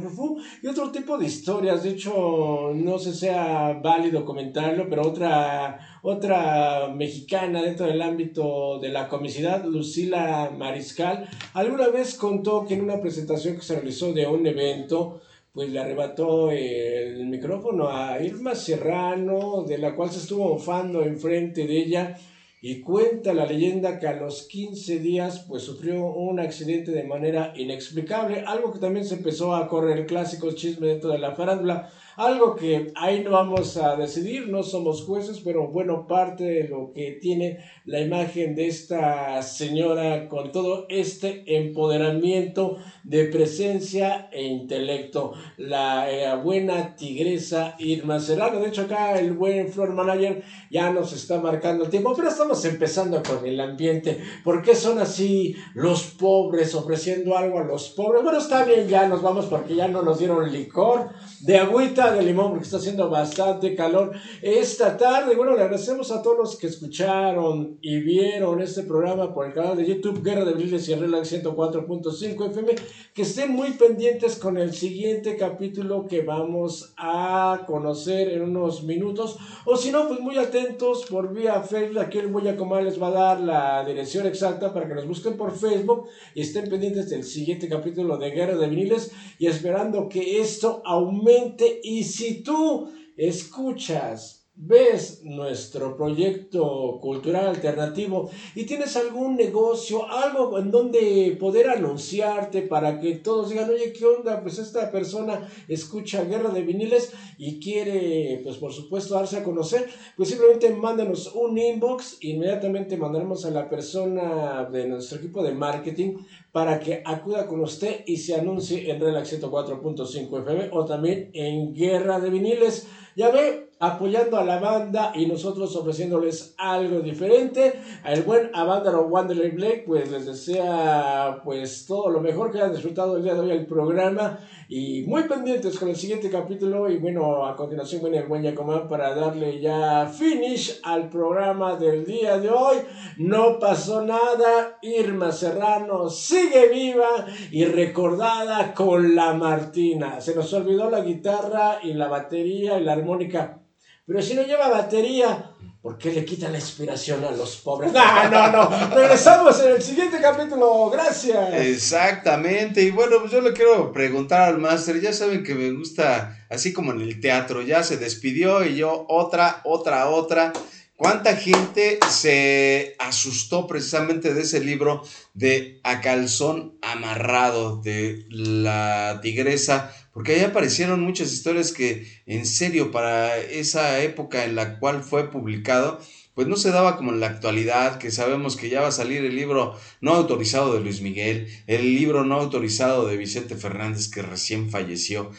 S2: y otro tipo de historias. De hecho, no sé si sea válido comentarlo, pero otra, otra mexicana dentro del ámbito de la comicidad, Lucila Mariscal, alguna vez contó que en una presentación que se realizó de un evento, pues le arrebató el micrófono a Irma Serrano, de la cual se estuvo mofando enfrente de ella, y cuenta la leyenda que a los 15 días pues sufrió un accidente de manera inexplicable, algo que también se empezó a correr el clásico chisme dentro de la farándula, algo que ahí no vamos a decidir, no somos jueces, pero bueno, parte de lo que tiene la imagen de esta señora con todo este empoderamiento de presencia e intelecto, la eh, buena tigresa Irma Serrano. De hecho, acá el buen floor manager ya nos está marcando el tiempo, pero estamos empezando con el ambiente. ¿Por qué son así los pobres ofreciendo algo a los pobres? Bueno, está bien, ya nos vamos porque ya no nos dieron licor de agüita de limón porque está haciendo bastante calor esta tarde. Bueno, le agradecemos a todos los que escucharon y vieron este programa por el canal de YouTube Guerra de Briles y Relax 104.5 FM. Que estén muy pendientes con el siguiente capítulo que vamos a conocer en unos minutos. O si no, pues muy atentos por vía Facebook. Aquí el Boya les va a dar la dirección exacta para que nos busquen por Facebook y estén pendientes del siguiente capítulo de Guerra de Viniles y esperando que esto aumente y y si tú escuchas ves nuestro proyecto cultural alternativo y tienes algún negocio, algo en donde poder anunciarte para que todos digan, oye, ¿qué onda? Pues esta persona escucha Guerra de Viniles y quiere, pues por supuesto, darse a conocer, pues simplemente mándanos un inbox, inmediatamente mandaremos a la persona de nuestro equipo de marketing para que acuda con usted y se anuncie en Relax 104.5 FM o también en Guerra de Viniles. Ya ve, apoyando a la banda y nosotros ofreciéndoles algo diferente. El buen Avándaro Wanderley Blake, pues les desea pues todo lo mejor que hayan disfrutado el día de hoy el programa y muy pendientes con el siguiente capítulo. Y bueno, a continuación viene el buen Yacomán para darle ya finish al programa del día de hoy. No pasó nada. Irma Serrano sigue viva y recordada con la Martina. Se nos olvidó la guitarra y la batería y la armónica. Pero si no lleva batería, ¿por qué le quita la inspiración a los pobres? No, no, no. Regresamos en el siguiente capítulo. Gracias.
S3: Exactamente. Y bueno, pues yo le quiero preguntar al máster. Ya saben que me gusta, así como en el teatro, ya se despidió y yo otra, otra, otra. ¿Cuánta gente se asustó precisamente de ese libro de A Calzón Amarrado de la tigresa porque ahí aparecieron muchas historias que en serio para esa época en la cual fue publicado, pues no se daba como en la actualidad, que sabemos que ya va a salir el libro no autorizado de Luis Miguel, el libro no autorizado de Vicente Fernández que recién falleció.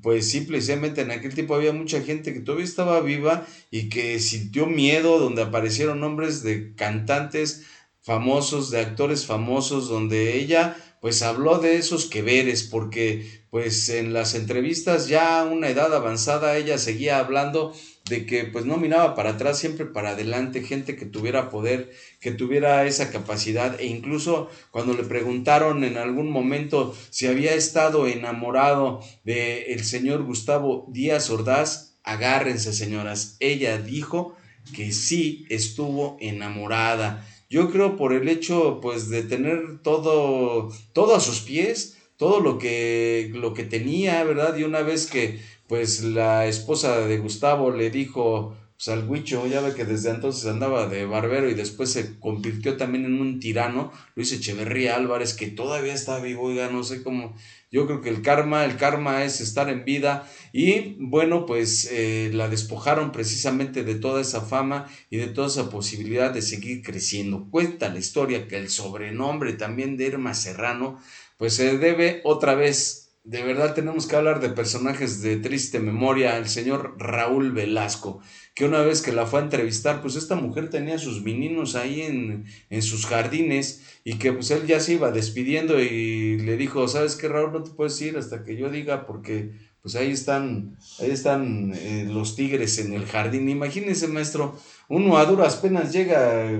S3: Pues simplemente en aquel tiempo había mucha gente que todavía estaba viva y que sintió miedo, donde aparecieron nombres de cantantes famosos, de actores famosos, donde ella pues habló de esos que veres, porque pues en las entrevistas ya a una edad avanzada ella seguía hablando de que pues no miraba para atrás, siempre para adelante, gente que tuviera poder, que tuviera esa capacidad e incluso cuando le preguntaron en algún momento si había estado enamorado de el señor Gustavo Díaz Ordaz, agárrense señoras, ella dijo que sí estuvo enamorada. Yo creo por el hecho pues de tener todo todo a sus pies, todo lo que, lo que tenía, ¿verdad? Y una vez que pues la esposa de Gustavo le dijo pues, al Huicho, ya ve que desde entonces andaba de barbero y después se convirtió también en un tirano, Luis Echeverría Álvarez, que todavía está vivo, oiga, no sé cómo, yo creo que el karma, el karma es estar en vida y bueno, pues eh, la despojaron precisamente de toda esa fama y de toda esa posibilidad de seguir creciendo. Cuenta la historia que el sobrenombre también de Irma Serrano pues se debe otra vez, de verdad tenemos que hablar de personajes de triste memoria, el señor Raúl Velasco, que una vez que la fue a entrevistar, pues esta mujer tenía sus meninos ahí en, en sus jardines y que pues él ya se iba despidiendo y le dijo, ¿sabes qué Raúl? No te puedes ir hasta que yo diga porque pues ahí están, ahí están eh, los tigres en el jardín. Imagínense, maestro, uno a duras penas llega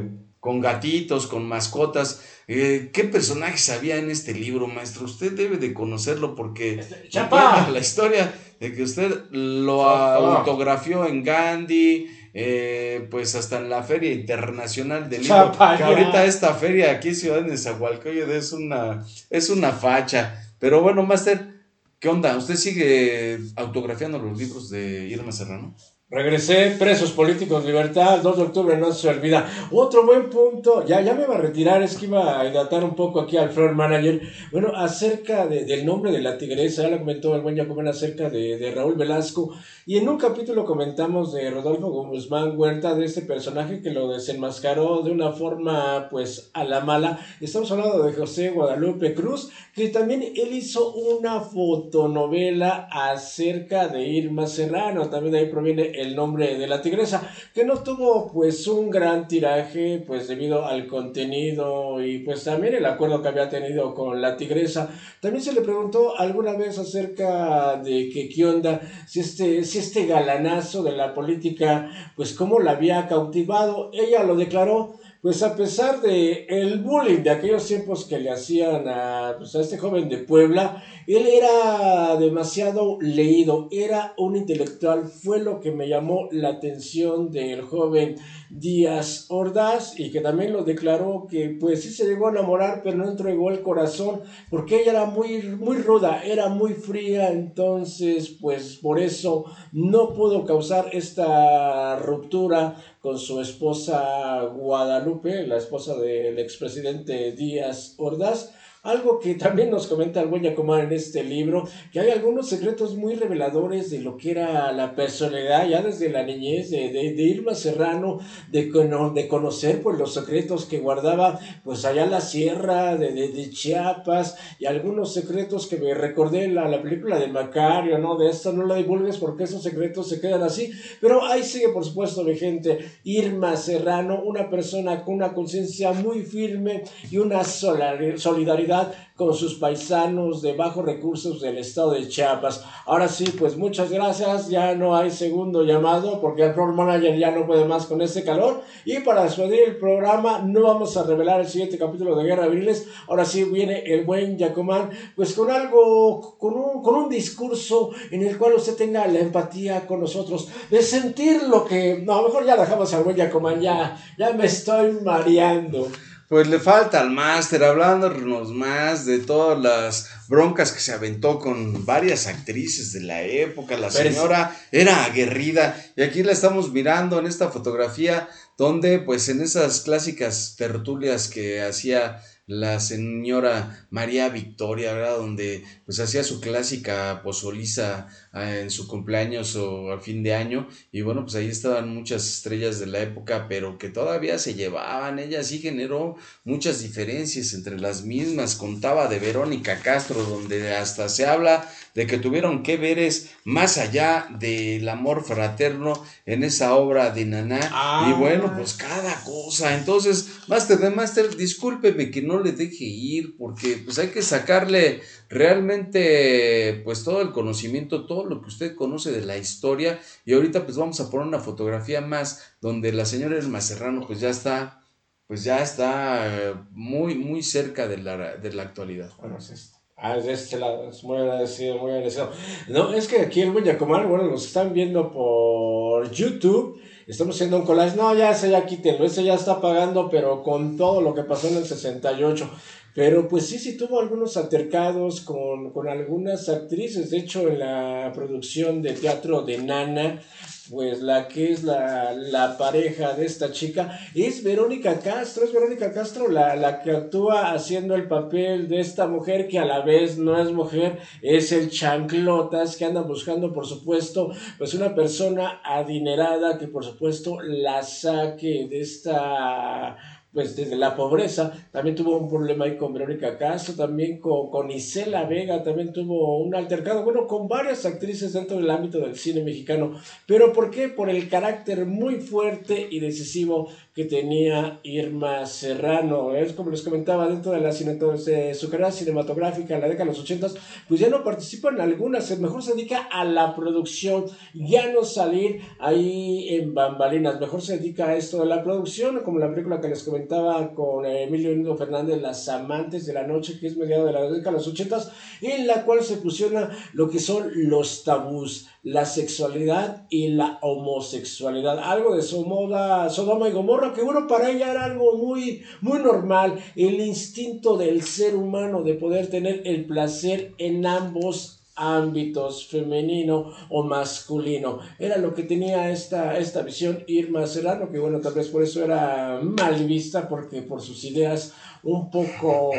S3: con gatitos, con mascotas. Eh, ¿Qué personajes había en este libro, maestro? Usted debe de conocerlo porque
S2: ¡Chapa!
S3: la historia de que usted lo autografió en Gandhi, eh, pues hasta en la Feria Internacional del Libro. Que ahorita esta feria aquí en Ciudad de Nezahualcóyotl es una, es una facha. Pero bueno, Master, ¿qué onda? ¿Usted sigue autografiando los libros de Irma Serrano?
S2: Regresé, presos políticos, libertad, 2 de octubre no se olvida. Otro buen punto, ya, ya me va a retirar, es que iba a datar un poco aquí al floor manager. Bueno, acerca de, del nombre de la tigresa, ya lo comentó el buen Jacobén acerca de, de, Raúl Velasco. Y en un capítulo comentamos de Rodolfo Guzmán Huerta, de este personaje que lo desenmascaró de una forma, pues, a la mala. Estamos hablando de José Guadalupe Cruz, que también él hizo una fotonovela acerca de Irma Serrano. También de ahí proviene el nombre de la tigresa, que no tuvo pues un gran tiraje pues debido al contenido y pues también el acuerdo que había tenido con la tigresa. También se le preguntó alguna vez acerca de que qué onda, si este, si este galanazo de la política pues cómo la había cautivado. Ella lo declaró pues a pesar de el bullying de aquellos tiempos que le hacían a, pues, a este joven de Puebla, él era demasiado leído, era un intelectual, fue lo que me llamó la atención del joven Díaz Ordaz y que también lo declaró que pues sí se llegó a enamorar pero no entregó el corazón porque ella era muy, muy ruda, era muy fría, entonces pues por eso no pudo causar esta ruptura con su esposa Guadalupe, la esposa del expresidente Díaz Ordaz algo que también nos comenta el buen Yacomar en este libro, que hay algunos secretos muy reveladores de lo que era la personalidad ya desde la niñez de, de, Irma Serrano, de, de conocer pues los secretos que guardaba pues allá en la sierra de, de, Chiapas y algunos secretos que me recordé la, la película de Macario, ¿no? De esta no la divulgues porque esos secretos se quedan así, pero ahí sigue por supuesto mi gente, Irma Serrano, una persona con una conciencia muy firme y una solidaridad con sus paisanos de bajos recursos del estado de Chiapas. Ahora sí, pues muchas gracias. Ya no hay segundo llamado porque el Pro Manager ya no puede más con este calor. Y para despedir el programa, no vamos a revelar el siguiente capítulo de Guerra Viriles. Ahora sí viene el buen Yacomán, pues con algo, con un, con un discurso en el cual usted tenga la empatía con nosotros, de sentir lo que. No, a lo mejor ya dejamos al buen Yacomán, ya, ya me estoy mareando.
S3: Pues le falta al máster hablándonos más de todas las broncas que se aventó con varias actrices de la época. La señora era aguerrida y aquí la estamos mirando en esta fotografía donde pues en esas clásicas tertulias que hacía la señora María Victoria, ¿verdad? Donde pues hacía su clásica pozoliza ah, en su cumpleaños o a fin de año. Y bueno, pues ahí estaban muchas estrellas de la época, pero que todavía se llevaban, ella sí generó muchas diferencias entre las mismas, contaba de Verónica Castro, donde hasta se habla de que tuvieron que ver es más allá del amor fraterno en esa obra de Naná. Y ah. bueno, pues cada cosa. Entonces, Master de Master, discúlpeme que no le deje ir, porque pues hay que sacarle realmente pues todo el conocimiento, todo lo que usted conoce de la historia. Y ahorita pues vamos a poner una fotografía más donde la señora Elma Serrano pues ya está pues ya está eh, muy, muy cerca de la, de la actualidad.
S2: Bueno, es esto. Ah, este es muy agradecido, muy agradecido. No, es que aquí el buen Yacomar, bueno, los están viendo por YouTube, estamos haciendo un collage, no, ya ese ya quítenlo, ese ya está pagando, pero con todo lo que pasó en el 68. Pero pues sí, sí tuvo algunos altercados con, con algunas actrices, de hecho en la producción de teatro de Nana, pues la que es la, la, pareja de esta chica es Verónica Castro, es Verónica Castro la, la, que actúa haciendo el papel de esta mujer que a la vez no es mujer, es el chanclotas que anda buscando por supuesto pues una persona adinerada que por supuesto la saque de esta pues desde la pobreza, también tuvo un problema ahí con Verónica Castro, también con, con Isela Vega, también tuvo un altercado, bueno, con varias actrices dentro del ámbito del cine mexicano, pero ¿por qué? Por el carácter muy fuerte y decisivo que tenía Irma Serrano, es como les comentaba, dentro de, la, de su carrera cinematográfica en la década de los 80, pues ya no participa en algunas, mejor se dedica a la producción, ya no salir ahí en bambalinas, mejor se dedica a esto de la producción, como la película que les comentaba, comentaba con Emilio Nido Fernández, Las Amantes de la Noche, que es mediado de la década de los ochentas, en la cual se fusiona lo que son los tabús, la sexualidad y la homosexualidad. Algo de Somoda, Sodoma y Gomorra, que bueno, para ella era algo muy, muy normal, el instinto del ser humano de poder tener el placer en ambos ámbitos femenino o masculino. Era lo que tenía esta, esta visión Irma Serrano, que bueno, tal vez por eso era mal vista, porque por sus ideas un poco,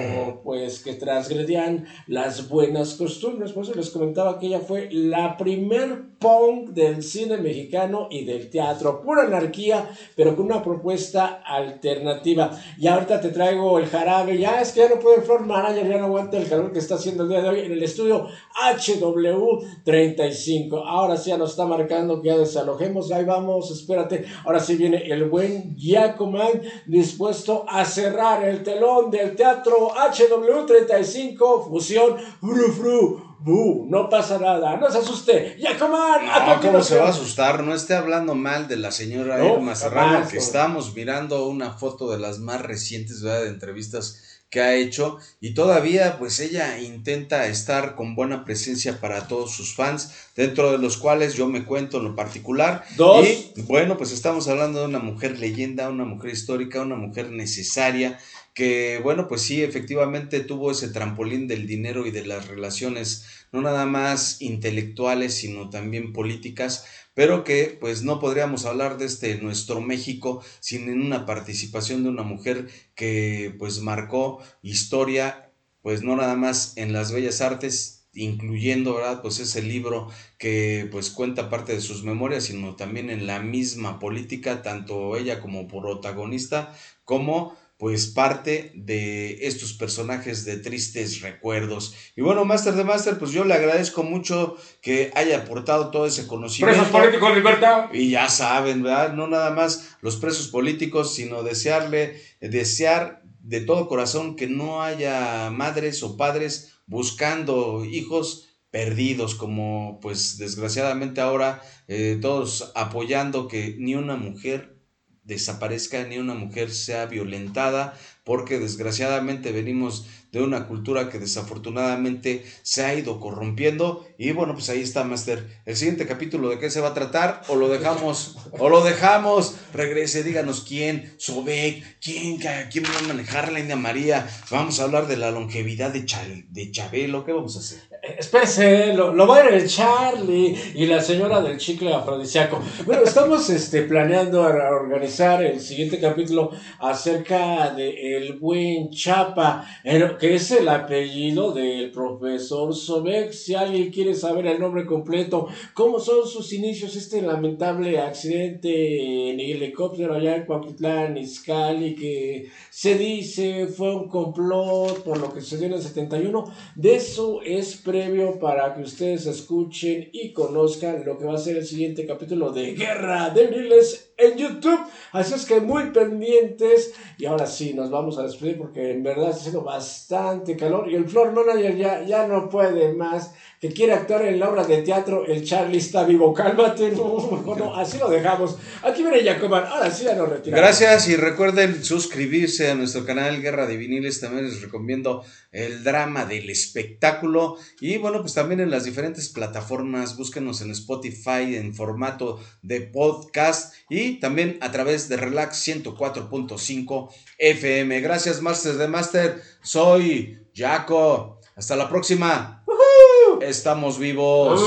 S2: pues, que transgredían las buenas costumbres. Por eso les comentaba que ella fue la primer punk del cine mexicano y del teatro. Pura anarquía, pero con una propuesta alternativa. Y ahorita te traigo el jarabe. Ya es que ya no puede Flor Manager, ya no aguanta el calor que está haciendo el día de hoy en el estudio HW35. Ahora sí ya nos está marcando que ya desalojemos. Ahí vamos, espérate. Ahora sí viene el buen Giacoman dispuesto a cerrar el telón del Teatro HW35, Fusión, Fru Fru. no pasa nada, no se asuste. Ya, coman.
S3: No, ¿cómo se va a asustar? No esté hablando mal de la señora Irma Serrano, que estamos mirando una foto de las más recientes de entrevistas que ha hecho y todavía pues ella intenta estar con buena presencia para todos sus fans, dentro de los cuales yo me cuento en lo particular.
S2: Dos.
S3: Y bueno, pues estamos hablando de una mujer leyenda, una mujer histórica, una mujer necesaria que bueno, pues sí, efectivamente tuvo ese trampolín del dinero y de las relaciones, no nada más intelectuales, sino también políticas, pero que pues no podríamos hablar de este nuestro México sin una participación de una mujer que pues marcó historia, pues no nada más en las bellas artes, incluyendo, ¿verdad? Pues ese libro que pues cuenta parte de sus memorias, sino también en la misma política, tanto ella como protagonista, como pues parte de estos personajes de tristes recuerdos. Y bueno, Master de Master, pues yo le agradezco mucho que haya aportado todo ese conocimiento.
S2: Presos políticos, libertad.
S3: Y ya saben, ¿verdad? No nada más los presos políticos, sino desearle, desear de todo corazón que no haya madres o padres buscando hijos perdidos, como pues desgraciadamente ahora eh, todos apoyando que ni una mujer desaparezca ni una mujer sea violentada, porque desgraciadamente venimos de una cultura que desafortunadamente se ha ido corrompiendo. Y bueno, pues ahí está, Master. El siguiente capítulo, ¿de qué se va a tratar? O lo dejamos, o lo dejamos. Regrese, díganos quién, Sobek, quién, quién va a manejar la India María. Vamos a hablar de la longevidad de, de Chabelo. ¿Qué vamos a hacer?
S2: Espérese, lo, lo va a ir el Charlie y la señora del chicle afrodisíaco. Bueno, estamos este, planeando organizar el siguiente capítulo acerca de el buen Chapa que es el apellido del profesor Sobek. Si alguien quiere saber el nombre completo, cómo son sus inicios, este lamentable accidente en el helicóptero allá en Cuautitlán, Izcalli, que se dice fue un complot por lo que sucedió en el 71. De eso es previo para que ustedes escuchen y conozcan lo que va a ser el siguiente capítulo de Guerra de Miles en YouTube. Así es que muy pendientes. Y ahora sí, nos vamos a despedir porque en verdad está haciendo bastante calor. Y el floor manager ya, ya no puede más. Que quiere actuar en la obra de teatro. El Charlie está vivo. Cálmate. No, así lo dejamos. Aquí viene Jacoban. Ahora sí ya nos retiramos.
S3: Gracias y recuerden suscribirse a nuestro canal Guerra de Viniles. También les recomiendo el drama del espectáculo. Y bueno, pues también en las diferentes plataformas. Búsquenos en Spotify en formato de podcast. Y también a través de Relax 104.5 FM. Gracias, Master de Master. Soy Jaco. Hasta la próxima. Estamos vivos.